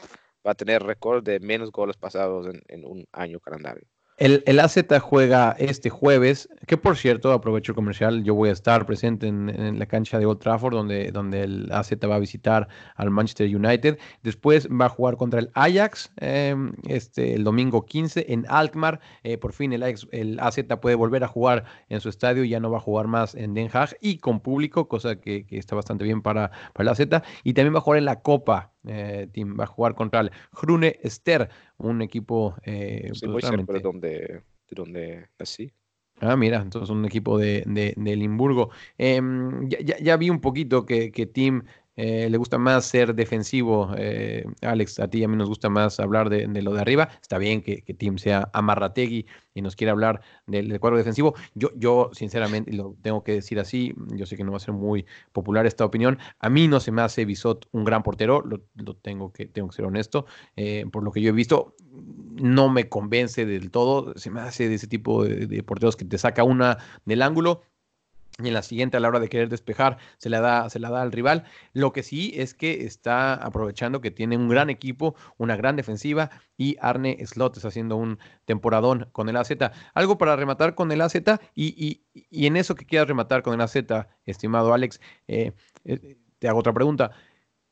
va a tener récord de menos goles pasados en, en un año calendario. El, AZ juega este jueves, que por cierto, aprovecho el comercial, yo voy a estar presente en, la cancha de Old Trafford, donde, donde el AZ va a visitar al Manchester United. Después va a jugar contra el Ajax eh, este, el domingo 15 en Alkmaar. Eh, por fin el, el AZ puede volver a jugar en su estadio, ya no va a jugar más en Den Haag y con público, cosa que, que está bastante bien para, para el AZ. Y también va a jugar en la Copa. Eh, team va a jugar contra el Grune Ster, un equipo eh, Sí, pues, donde, donde nací. Ah, mira, entonces un equipo de, de, de Limburgo. Em, ya, ya- ya vi un poquito que, que Tim eh, le gusta más ser defensivo. eh, Alex, a ti y a mí nos gusta más hablar de, lo de arriba. Está bien que, que Tim sea amarrategui y nos quiera hablar del, cuadro defensivo. Yo, yo, sinceramente, lo tengo que decir así, yo sé que no va a ser muy popular esta opinión. A mí no se me hace Bisot un gran portero, lo, tengo, que, tengo que ser honesto. eh, por lo que yo he visto, no me convence del todo. Se me hace de ese tipo de porteros que te saca una del ángulo y en la siguiente a la hora de querer despejar se la da, se la da al rival. Lo que sí es que está aprovechando que tiene un gran equipo, una gran defensiva y Arne Slot está haciendo un temporadón con el AZ. Algo para rematar con el AZ y, y- y en eso que quieras rematar con el AZ, estimado Alex, eh, eh, te hago otra pregunta.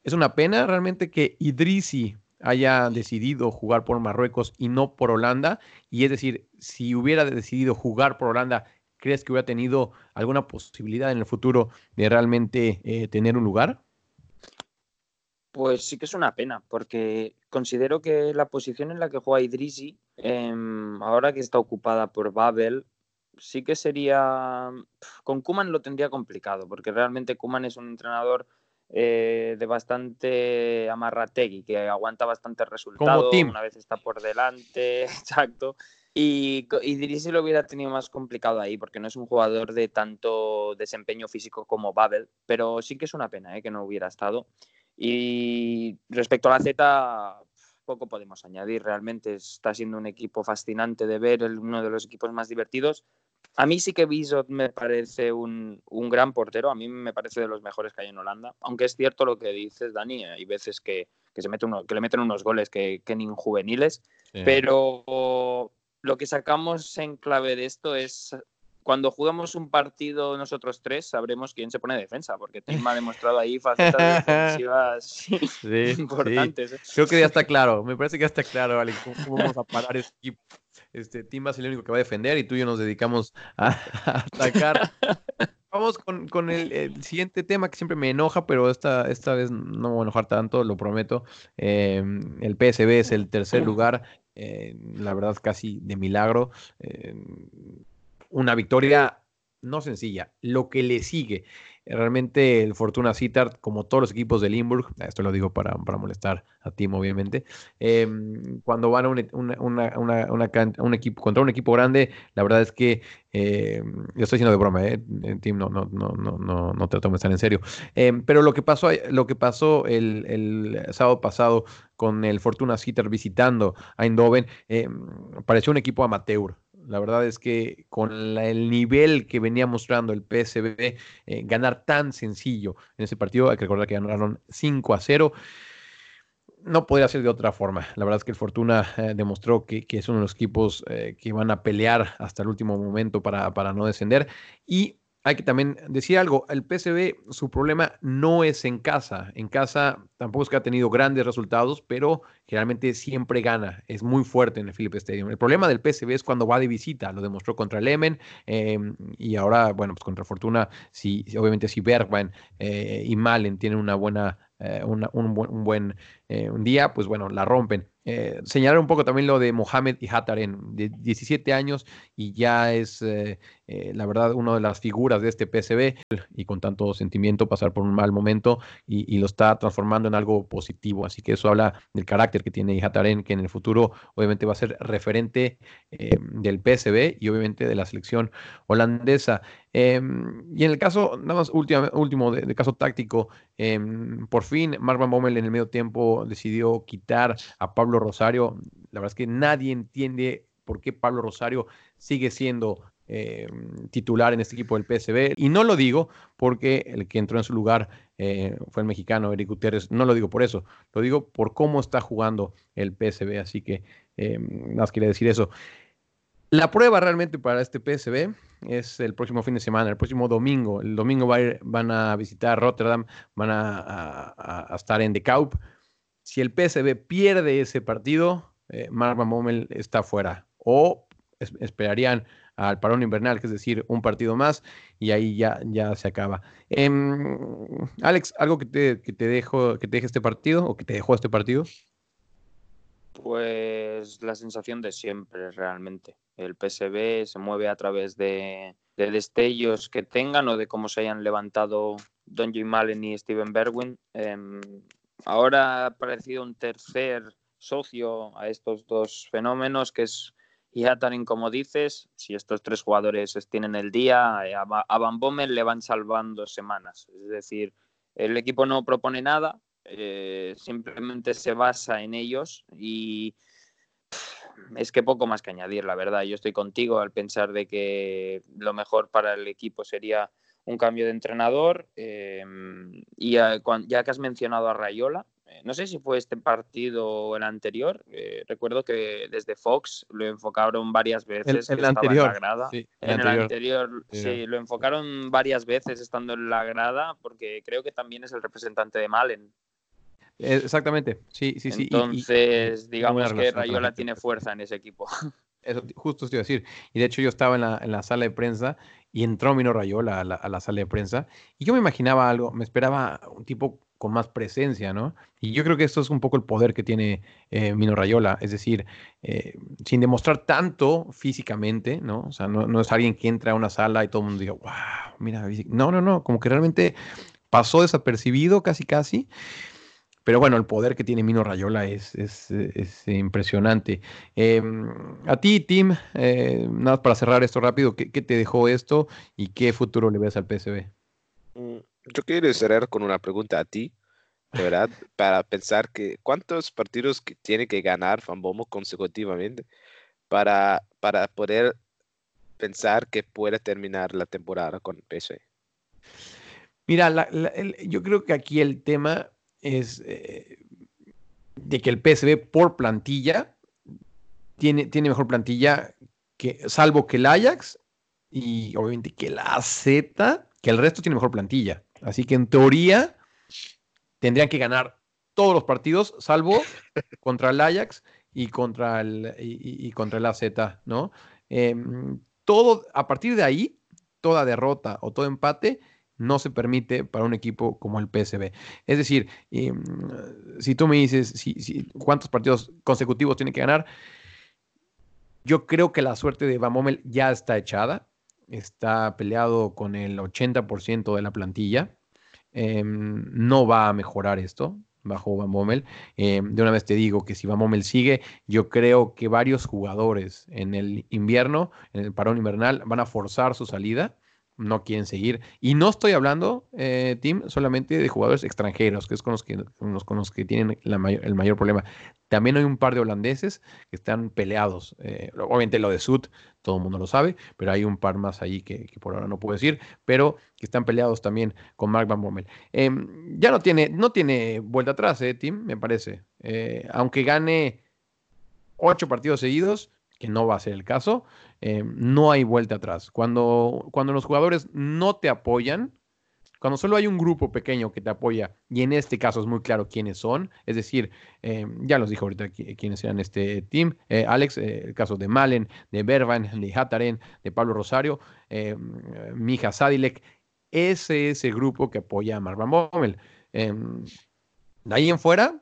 ¿Es una pena realmente que Idrisi haya decidido jugar por Marruecos y no por Holanda? Y es decir, si hubiera decidido jugar por Holanda, ¿crees que hubiera tenido alguna posibilidad en el futuro de realmente eh, tener un lugar? Pues sí que es una pena, porque considero que la posición en la que juega Idrisi, em, ahora que está ocupada por Babel, sí que sería. Con Kuman lo tendría complicado, porque realmente Kuman es un entrenador eh, de bastante amarrategui, que aguanta bastante resultado, Tim. una vez está por delante, exacto. Y Idrisi lo hubiera tenido más complicado ahí, porque no es un jugador de tanto desempeño físico como Babel, pero sí que es una pena eh, que no hubiera estado. Y respecto a la Z, poco podemos añadir. Realmente está siendo un equipo fascinante de ver, uno de los equipos más divertidos. A mí sí que Bizot me parece un, un gran portero, a mí me parece de los mejores que hay en Holanda. Aunque es cierto lo que dices, Dani, hay veces que, que se mete uno, que le meten unos goles que, que ni en juveniles. Pero lo que sacamos en clave de esto es cuando jugamos un partido nosotros tres, sabremos quién se pone de defensa, porque Tim ha demostrado ahí facetas defensivas Sí, sí. importantes. ¿eh? Creo que ya está claro. Me parece que ya está claro, Alex, cómo vamos a parar este equipo. Este, Tim va a ser el único que va a defender y tú y yo nos dedicamos a, a atacar. Vamos con, con el, el siguiente tema que siempre me enoja, pero esta, esta vez no me voy a enojar tanto, lo prometo. Eh, el PSB es el tercer lugar, eh, la verdad casi de milagro. Eh, una victoria no sencilla, lo que le sigue. Realmente el Fortuna Sittard, como todos los equipos de Limburg, esto lo digo para, para molestar a Tim, obviamente, eh, cuando van a can- un equipo, contra un equipo grande, la verdad es que, eh, yo estoy diciendo de broma, eh, eh, Tim, no, no, no, no, no, no te lo tomes tan en serio. Eh, pero lo que pasó, lo que pasó el, sábado pasado con el Fortuna Sittard visitando a Eindhoven, eh, pareció un equipo amateur. La verdad es que con el nivel que venía mostrando el PSV, eh, ganar tan sencillo en ese partido, hay que recordar que ganaron 5 a 0. No podría ser de otra forma. La verdad es que el Fortuna eh, demostró que, que es uno de los equipos eh, que van a pelear hasta el último momento para, para no descender. Y hay que también decir algo, el PSV, su problema no es en casa. En casa tampoco es que ha tenido grandes resultados, pero generalmente siempre gana. Es muy fuerte en el Philips Stadium. El problema del PSV es cuando va de visita. Lo demostró contra el Emen eh, y ahora, bueno, pues contra Fortuna, si, obviamente si Bergman eh, y Malen tienen una buena, eh, una- un buen, un buen un día, pues bueno, la rompen. Señalar un poco también lo de Mohamed y Hataren, de 17 años y ya es, eh, la verdad, una de las figuras de este PSV y con tanto sentimiento pasar por un mal momento y, lo está transformando en algo positivo. Así que eso habla del carácter que tiene Hataren, que en el futuro obviamente va a ser referente eh, del PSV y obviamente de la selección holandesa. Eh, y en el caso, nada más último de, caso táctico, eh, por fin Mark Van Bommel en el medio tiempo decidió quitar a Pablo Rosario. La verdad es que nadie entiende por qué Pablo Rosario sigue siendo eh, titular en este equipo del PSV. Y no lo digo porque el que entró en su lugar eh, fue el mexicano Eric Gutiérrez. No lo digo por eso, lo digo por cómo está jugando el PSV. Así que eh, más quería decir eso. La prueba realmente para este PSV es el próximo fin de semana, el próximo domingo. El domingo van a visitar Rotterdam, van a, estar en De Kaup. Si el PSV pierde ese partido, eh, Bommel está fuera. O es- esperarían al parón invernal, que es decir, un partido más, y ahí ya, ya se acaba. Em, Alex, ¿algo que te, que te dejo, que te deje este partido o que te dejó este partido? Pues la sensación de siempre, realmente. El PSV se mueve a través de, de destellos que tengan o de cómo se hayan levantado Don Jim Malen y Steven Berwin. Em, ahora ha aparecido un tercer socio a estos dos fenómenos, que es Iatarin, como dices. Si estos tres jugadores tienen el día, eh, a, Van Bommel le van salvando semanas. Es decir, el equipo no propone nada, eh, simplemente se basa en ellos y es que poco más que añadir, la verdad. Yo estoy contigo al pensar de que lo mejor para el equipo sería un cambio de entrenador eh, y ya que has mencionado a Rayola, no sé si fue este partido o el anterior, eh, recuerdo que desde Fox lo enfocaron varias veces. El, que el estaba en la anterior. grada. sí, el En el anterior. anterior, Sí. sí, lo enfocaron varias veces estando en la grada, porque creo que también es el representante de Malen. Eh, Exactamente, sí, sí, sí. y- y- Entonces, digamos que relación Rayola tiene fuerza en ese equipo. Eso justo te iba a decir. Y de hecho yo estaba en la, en la sala de prensa y entró Mino Rayola a la, a la sala de prensa y yo me imaginaba algo, me esperaba un tipo con más presencia, ¿no? Y yo creo que esto es un poco el poder que tiene eh, Mino Rayola, es decir, eh, sin demostrar tanto físicamente, ¿no? O sea, no, no es alguien que entra a una sala y todo el mundo diga, wow, mira, físic-". no, no, no, como que realmente pasó desapercibido casi, casi. Pero bueno, el poder que tiene Mino Rayola es, es, es impresionante. Eh, a ti, Tim, eh, nada más para cerrar esto rápido, ¿qué, qué te dejó esto y qué futuro le ves al PSV? Yo quiero cerrar con una pregunta a ti, de verdad, para pensar que cuántos partidos que tiene que ganar Bommel consecutivamente para, para poder pensar que puede terminar la temporada con PSV. Mira, la- la- el- yo creo que aquí el tema es eh, de que el PSV por plantilla tiene, tiene mejor plantilla que, salvo que el Ajax y obviamente que el AZ, que el resto tiene mejor plantilla. Así que en teoría tendrían que ganar todos los partidos, salvo contra el Ajax y contra el, y, contra el AZ, ¿no? Em, todo, a partir de ahí, toda derrota o todo empate no se permite para un equipo como el PSV. Es decir, em, si tú me dices si, si- cuántos partidos consecutivos tiene que ganar, yo creo que la suerte de Van Bommel ya está echada. Está peleado con el 80% de la plantilla. Em, no va a mejorar esto bajo Van Bommel. Em, de una vez te digo que si Van Bommel sigue, yo creo que varios jugadores en el invierno, en el parón invernal, van a forzar su salida no quieren seguir. Y no estoy hablando, eh, Tim, solamente de jugadores extranjeros, que es con los que, con los, que tienen el mayor problema. También hay un par de holandeses que están peleados. Eh, obviamente lo de Sud, todo el mundo lo sabe, pero hay un par más ahí que, que por ahora no puedo decir, pero que están peleados también con Mark Van Bommel. Em, ya no tiene, no tiene vuelta atrás, eh, Tim, me parece. Eh, aunque gane ocho partidos seguidos, que no va a ser el caso, eh, no hay vuelta atrás. Cuando, cuando los jugadores no te apoyan, cuando solo hay un grupo pequeño que te apoya, y en este caso es muy claro quiénes son, es decir, eh, ya los dijo ahorita qui- quiénes eran este team, eh, Alex, el caso de Malen, de Bervan, de Hataren, de Pablo Rosario, Mija Sadilek, ese es el grupo que apoya a Marvan Bommel. De ahí en fuera,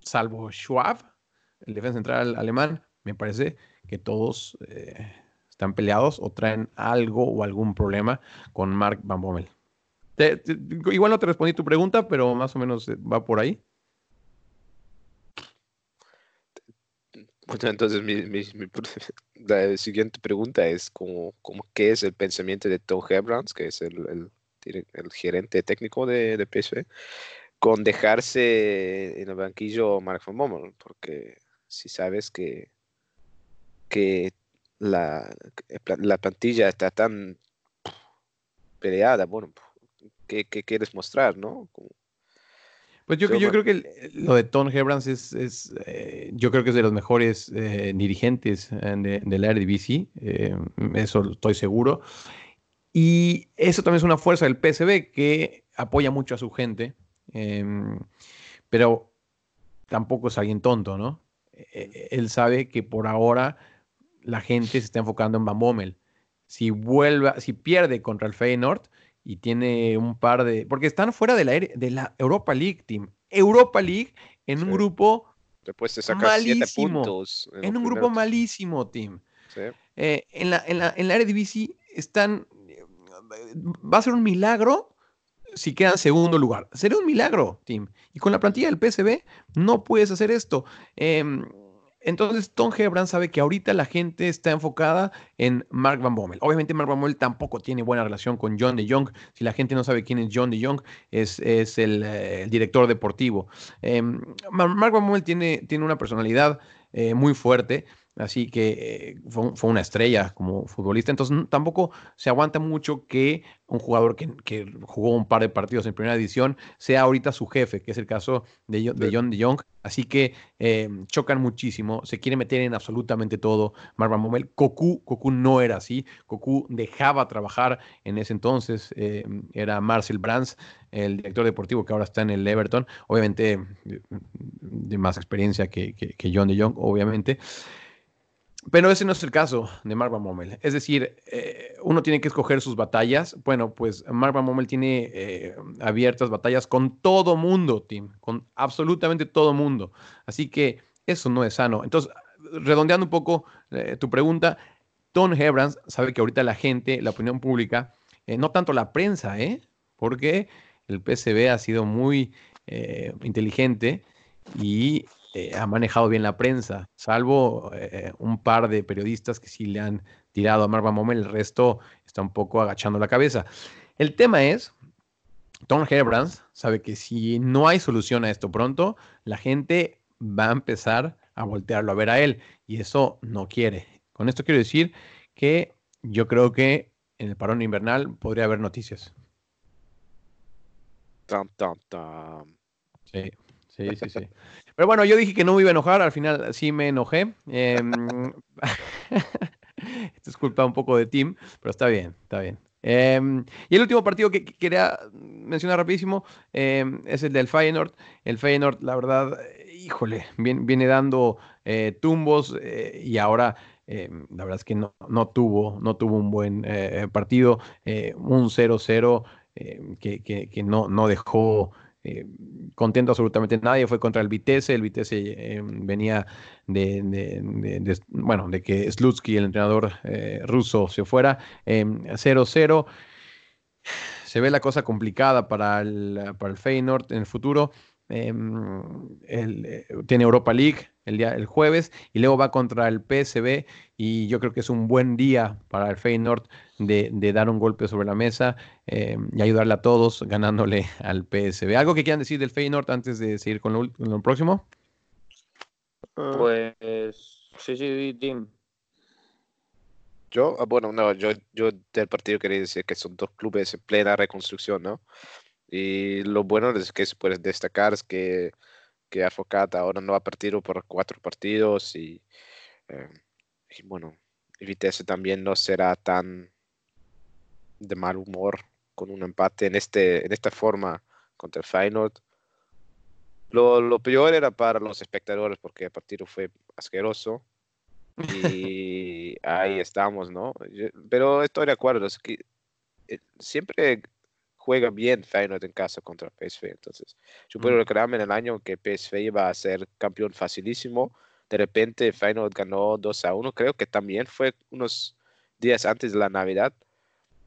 salvo Schwab, el defensa central alemán, me parece que todos eh, están peleados o traen algo o algún problema con Mark Van Bommel. Te- te- igual no te respondí tu pregunta, pero más o menos eh, va por ahí. Bueno, entonces mi, mi- mi la siguiente pregunta es como, como qué es el pensamiento de Tom Hebrands, que es el, el, el gerente técnico de, de PSV, con dejarse en el banquillo Mark van Bommel, porque si sabes que, que la, la plantilla está tan peleada, bueno, ¿qué, qué quieres mostrar, no? Como- Pues yo, Yo yo creo que el- lo de Tom Hebrans es, es, eh, yo creo que es de los mejores eh, dirigentes eh, de, de la Eredivisie, eh, eso estoy seguro. Y eso también es una fuerza del PSV que apoya mucho a su gente, em, pero tampoco es alguien tonto, ¿no? Él sabe que por ahora la gente se está enfocando en Van Bommel. Si vuelve, si pierde contra el Feyenoord y tiene un par de, porque están fuera de la, de la Europa League, team. Europa League en un grupo, Después de sacar siete puntos. en un grupo malísimo, team. Sí. Eh, en la, en la, en la están, eh, va a ser un milagro si quedan segundo lugar. Sería un milagro, team. Y con la plantilla del PSV no puedes hacer esto. Em, entonces, Tom Hebran sabe que ahorita la gente está enfocada en Mark Van Bommel. Obviamente, Mark Van Bommel tampoco tiene buena relación con John de Jong. Si la gente no sabe quién es John de Jong, es, es el, eh, director deportivo. Em, Mar- Mark Van Bommel tiene, tiene una personalidad eh, muy fuerte. Así que eh, fue, fue una estrella como futbolista. Entonces tampoco se aguanta mucho que un jugador que, que jugó un par de partidos en primera división sea ahorita su jefe, que es el caso de, de. John de Jong. Así que eh, chocan muchísimo. Se quiere meter en absolutamente todo. Marvan Momel. Cocu, Cocu no era así. Cocu dejaba trabajar en ese entonces. eh, era Marcel Brands, el director deportivo que ahora está en el Everton. Obviamente de, de más experiencia que, que- que John de Jong, obviamente. Pero ese no es el caso de Mark Van Bommel. Es decir, eh, uno tiene que escoger sus batallas. Bueno, pues Mark Van Bommel tiene eh, abiertas batallas con todo mundo, Tim, con absolutamente todo mundo. Así que eso no es sano. Entonces, redondeando un poco eh, tu pregunta, Tom Hebrans sabe que ahorita la gente, la opinión pública, eh, no tanto la prensa, ¿eh? porque el PSV ha sido muy eh, inteligente y eh, ha manejado bien la prensa, salvo eh, un par de periodistas que sí le han tirado a Marva Momel, el resto está un poco agachando la cabeza. El tema es, Tom Herbrands sabe que si no hay solución a esto pronto, la gente va a empezar a voltearlo a ver a él y eso no quiere. Con esto quiero decir que yo creo que en el parón invernal podría haber noticias. Tam, tam, tam. Sí, sí, sí, sí. Pero bueno, yo dije que no me iba a enojar, al final sí me enojé. Esto es culpa un poco de Tim, pero está bien, está bien. Em, y el último partido que, que quería mencionar rapidísimo em, es el del Feyenoord. El Feyenoord, la verdad, eh, híjole, viene, viene dando eh, tumbos eh, y ahora la verdad es que no, no tuvo, no tuvo un buen eh, partido, eh, un 0-0 eh, que, que- que no, no dejó eh, contento absolutamente nadie. Fue contra el Vitesse. El Vitesse eh, venía de, bueno, de que Slutsky, el entrenador eh, ruso, se fuera. eh, 0-0. Se ve la cosa complicada para el, para el Feyenoord en el futuro. Tiene Europa League el, día, el jueves y luego va contra el PSV y yo creo que es un buen día para el Feyenoord de, de dar un golpe sobre la mesa eh, y ayudarle a todos ganándole al PSV. ¿Algo que quieran decir del Feyenoord antes de seguir con lo, ul- con lo próximo? Pues sí, sí, Tim. Yo, ah, bueno, no, yo, yo del partido quería decir que son dos clubes en plena reconstrucción, ¿no? Y lo bueno es que se puede destacar es que, que Afocata ahora no ha perdido por cuatro partidos y, eh, y bueno, y Vitesse también no será tan de mal humor con un empate en, este, en esta forma contra el Feyenoord. Lo, lo peor era para los espectadores porque el partido fue asqueroso y ahí estamos, ¿no? Yo- pero estoy de acuerdo, es que eh, siempre juega bien Feyenoord en casa contra PSV, entonces yo puedo Mm. en el año que PSV iba a ser campeón facilísimo, de repente Feyenoord ganó 2 a 1, creo que también fue unos días antes de la Navidad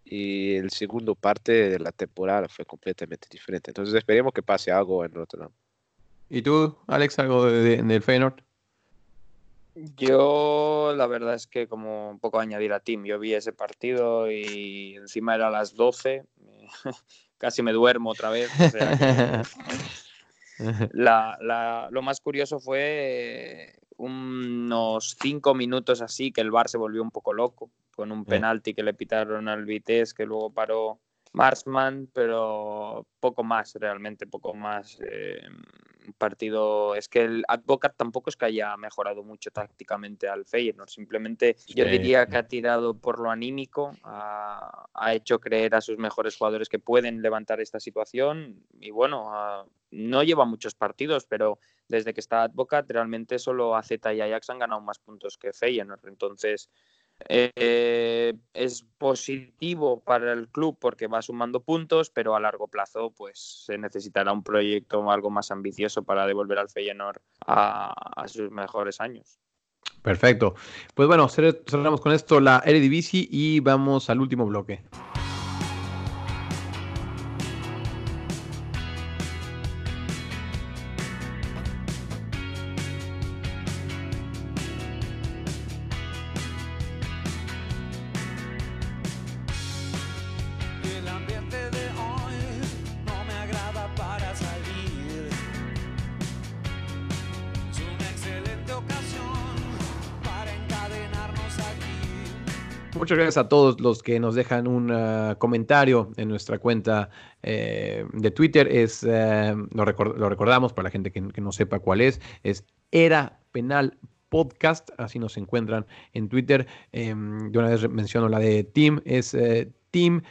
y el segundo parte de la temporada fue completamente diferente, entonces esperemos que pase algo en Rotterdam. ¿Y tú, Alex, algo de- de- del Feyenoord? Yo la verdad es que como un poco añadir a Tim, yo vi ese partido y encima era a las 12, casi me duermo otra vez. o sea que- La- la- lo más curioso fue eh, unos cinco minutos así que el Bar se volvió un poco loco con un penalti que le pitaron al Vitesse que luego paró Marsman, pero poco más realmente, poco más. eh, partido. Es que el Advocat tampoco es que haya mejorado mucho tácticamente al Feyenoord, simplemente yo Sí, diría que ha tirado por lo anímico, ha, ha hecho creer a sus mejores jugadores que pueden levantar esta situación y bueno, no lleva muchos partidos, pero desde que está Advocat realmente solo AZ y Ajax han ganado más puntos que Feyenoord, entonces eh, es positivo para el club porque va sumando puntos, pero a largo plazo pues se necesitará un proyecto algo más ambicioso para devolver al Feyenoord a, a sus mejores años. Perfecto. Pues bueno, cer- cerramos con esto la Eredivisie y vamos al último bloque. Gracias a todos los que nos dejan un ah, comentario en nuestra cuenta eh, de Twitter. Es, eh, lo, recor- lo recordamos para la gente que, que no sepa cuál es. Es Era Penal Podcast. Así nos encuentran en Twitter. Em, de una vez menciono la de Tim. Es eh, Tim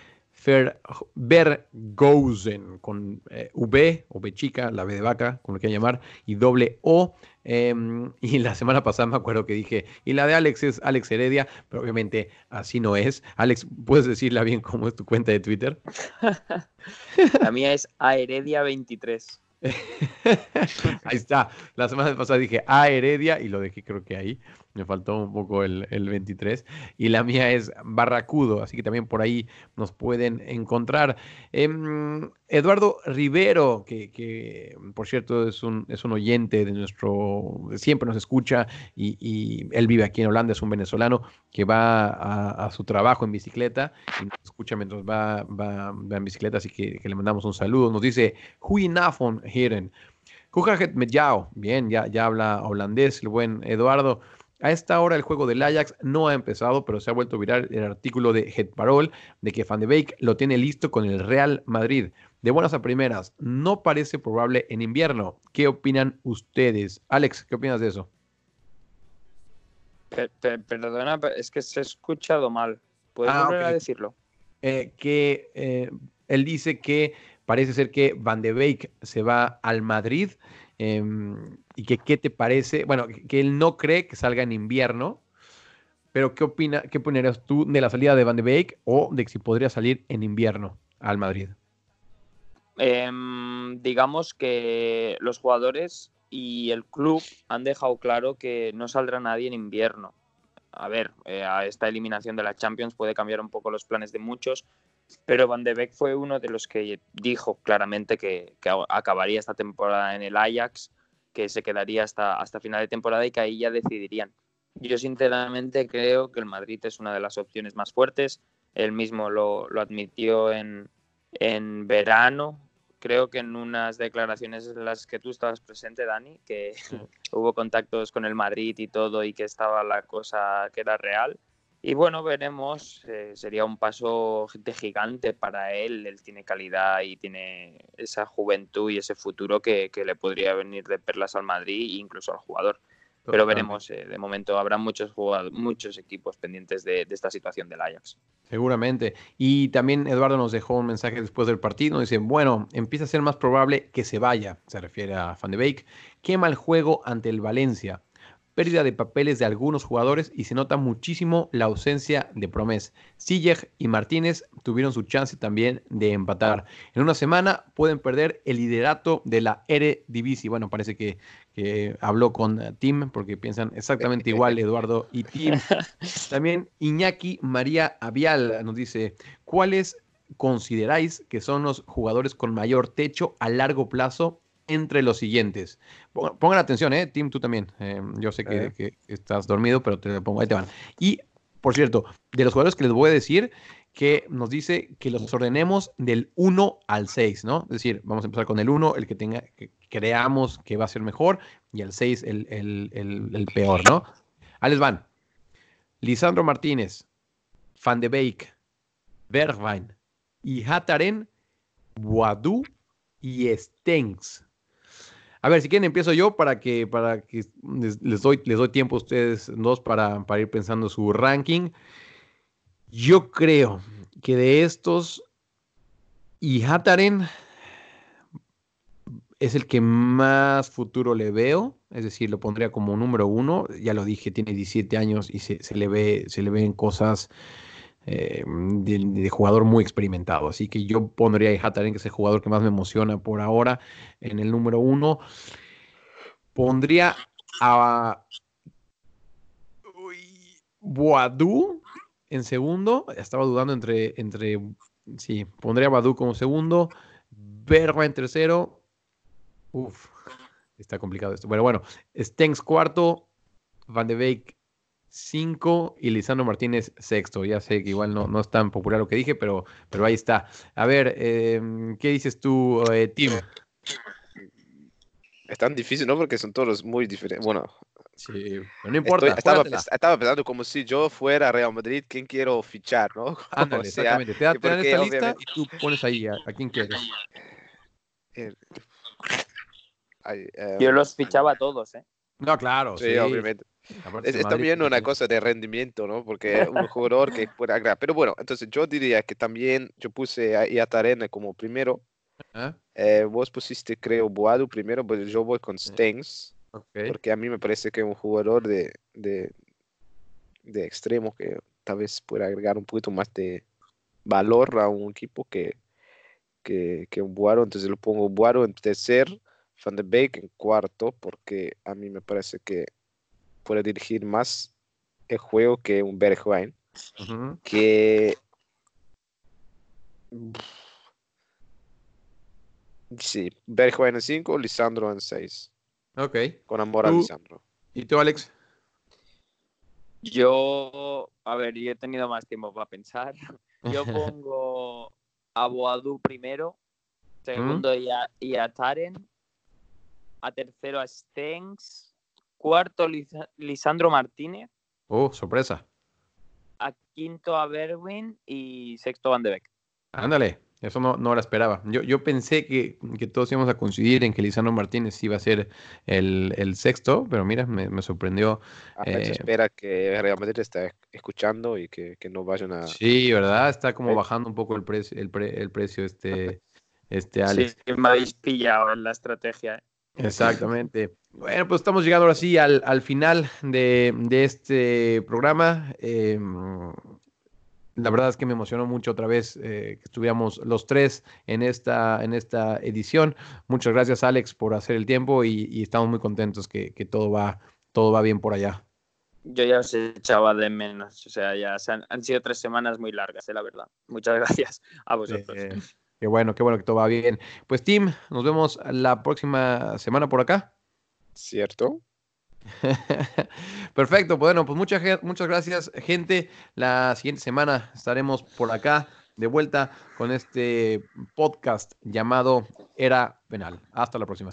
Vergozen con eh, V, o V chica, la V de vaca, como lo quieran llamar, y doble O. Em, y la semana pasada me acuerdo que dije, y la de Alex es Alex Heredia, pero obviamente así no es. Alex, ¿puedes decirla bien cómo es tu cuenta de Twitter? La mía es Aeredia 23. ahí está. La semana pasada dije A Heredia y lo dejé creo que ahí. Me faltó un poco el, el 23. Y la mía es Barracudo, así que también por ahí nos pueden encontrar. Em, Eduardo Rivero, que, que, por cierto es un, es un oyente de nuestro, siempre nos escucha y, él vive aquí en Holanda, es un venezolano que va a, su trabajo en bicicleta y nos escucha mientras va, va, en bicicleta, así que, le mandamos un saludo. Nos dice, Huinafon Heren. Kujaget Medjao, bien, ya, ya habla holandés el buen Eduardo. A esta hora el juego del Ajax no ha empezado, pero se ha vuelto viral el artículo de Het Parol de que Van de Beek lo tiene listo con el Real Madrid. De buenas a primeras, no parece probable en invierno. ¿Qué opinan ustedes? Alex, ¿qué opinas de eso? Per- per- perdona, es que se ha escuchado mal. ¿Puedes Ah, volver a decirlo? Eh, que eh, él dice que parece ser que Van de Beek se va al Madrid em, y que qué te parece, bueno, que, él no cree que salga en invierno, pero ¿qué opina, qué opinarías tú de la salida de Van de Beek o de que si podría salir en invierno al Madrid? Em, digamos que los jugadores y el club han dejado claro que no saldrá nadie en invierno. A ver, eh, a esta eliminación de la Champions puede cambiar un poco los planes de muchos, pero Van de Beek fue uno de los que dijo claramente que, acabaría esta temporada en el Ajax, que se quedaría hasta, hasta final de temporada y que ahí ya decidirían. Yo sinceramente creo que el Madrid es una de las opciones más fuertes. Él mismo lo, lo admitió en, en verano, creo que en unas declaraciones en las que tú estabas presente, Dani, que hubo contactos con el Madrid y todo y que estaba la cosa que era real. Y bueno, veremos, eh, sería un paso de gigante para él, él tiene calidad y tiene esa juventud y ese futuro que, que le podría venir de perlas al Madrid e incluso al jugador. Pero veremos, eh, de momento habrá muchos, muchos equipos pendientes de, de esta situación del Ajax. Seguramente. Y también Eduardo nos dejó un mensaje después del partido. Dice, bueno, empieza a ser más probable que se vaya. Se refiere a Van de Beek. Quema el juego ante el Valencia. Pérdida de papeles de algunos jugadores y se nota muchísimo la ausencia de Promes. Sillej y Martínez tuvieron su chance también de empatar. En una semana pueden perder el liderato de la Eredivisie. Bueno, parece que, que habló con eh, Tim porque piensan exactamente igual Eduardo y Tim. También Iñaki María Avial nos dice, ¿cuáles consideráis que son los jugadores con mayor techo a largo plazo entre los siguientes? Pongan, atención, ¿eh? Tim, tú también. Eh, yo sé que, Eh. que estás dormido, pero te lo pongo, ahí te van. Y, por cierto, de los jugadores que les voy a decir, que nos dice que los ordenemos del 1 al 6, ¿no? Es decir, vamos a empezar con el 1, el que tenga, que creamos que va a ser mejor, y el 6, el, el- el- el peor, ¿no? Ahí les van. Lisandro Martínez, Van de Beek, Bergwijn y Hataren, Boadu y Stengs. A ver, si quieren empiezo yo para que, para que les, doy, les doy tiempo a ustedes dos para, para ir pensando su ranking. Yo creo que de estos, y Hataren es el que más futuro le veo, es decir, lo pondría como número uno. Ya lo dije, tiene 17 años y se le ve, se le ven cosas eh, de, jugador muy experimentado. Así que yo pondría a Hataren, que es el jugador que más me emociona por ahora, en el número uno. Pondría a Boadu en segundo. Estaba dudando entre, entre sí, pondría a Boadu como segundo. Berba en tercero. Uf, está complicado esto. Pero bueno, Stengs cuarto, Van de Beek cinco y Lisandro Martínez sexto. Ya sé que igual no, no es tan popular lo que dije, pero, pero ahí está. A ver, eh, ¿qué dices tú, eh, Tim? Es tan difícil, ¿no? Porque son todos muy diferentes. Bueno, Sí, pero no importa. estoy- estaba, pensando como si yo fuera Real Madrid, ¿quién quiero fichar, no? Ándale, O sea, exactamente. Te, da- te dan esta lista y tú pones ahí a, a quién quieres. Yo los fichaba a todos, ¿eh? No, claro, sí. sí, obviamente. Aparte Es, es también pues, una cosa de rendimiento, ¿no? Porque es un jugador que puede agregar. Pero bueno, entonces yo diría que también yo puse a Iatarena como primero. ¿Ah? Eh, vos pusiste, creo, Boadu primero, pero yo voy con Stengs. Ok. Porque a mí me parece que es un jugador de, de, de extremo que tal vez pueda agregar un poquito más de valor a un equipo que, que, que un Boadu. Entonces lo pongo Boadu en tercer, Van de Beek en cuarto, porque a mí me parece que puede dirigir más el juego que un Bergwijn. Que. Sí, Bergwijn en 5, Lisandro en 6. Ok. Con amor a Tú- Lisandro. ¿Y tú, Alex? Yo, a ver, yo he tenido más tiempo para pensar. Yo pongo a Boadu primero, segundo y a, y a Taren, a tercero a Stengs, cuarto Lisa- Lisandro Martínez, Oh, sorpresa. a quinto a Berwin y sexto Van de Beek. Ándale, eso no, no la esperaba. Yo, yo pensé que, que todos íbamos a coincidir en que Lisandro Martínez iba a ser el, el sexto, pero mira, me, me sorprendió. Alex Eh, espera que Real Madrid esté escuchando y que, que no vayan a. Sí, ¿verdad? Está como bajando un poco el precio, el, pre- el precio este, este Alex. Sí, me habéis pillado en la estrategia. Exactamente. Bueno, pues estamos llegando ahora sí al, al final de, de este programa. Eh, la verdad es que me emocionó mucho otra vez eh, que estuviéramos los tres en esta, en esta edición. Muchas gracias, Alex, por hacer el tiempo y, y estamos muy contentos que, que todo va, todo va bien por allá. Yo ya os echaba de menos, o sea, ya se han, han sido tres semanas muy largas, eh, la verdad. Muchas gracias a vosotros. Qué bueno, qué bueno que todo va bien. Pues, Tim, nos vemos la próxima semana por acá. ¿Cierto? Perfecto, bueno, pues muchas, muchas gracias, gente. La siguiente semana estaremos por acá de vuelta con este podcast llamado Era Penal. Hasta la próxima.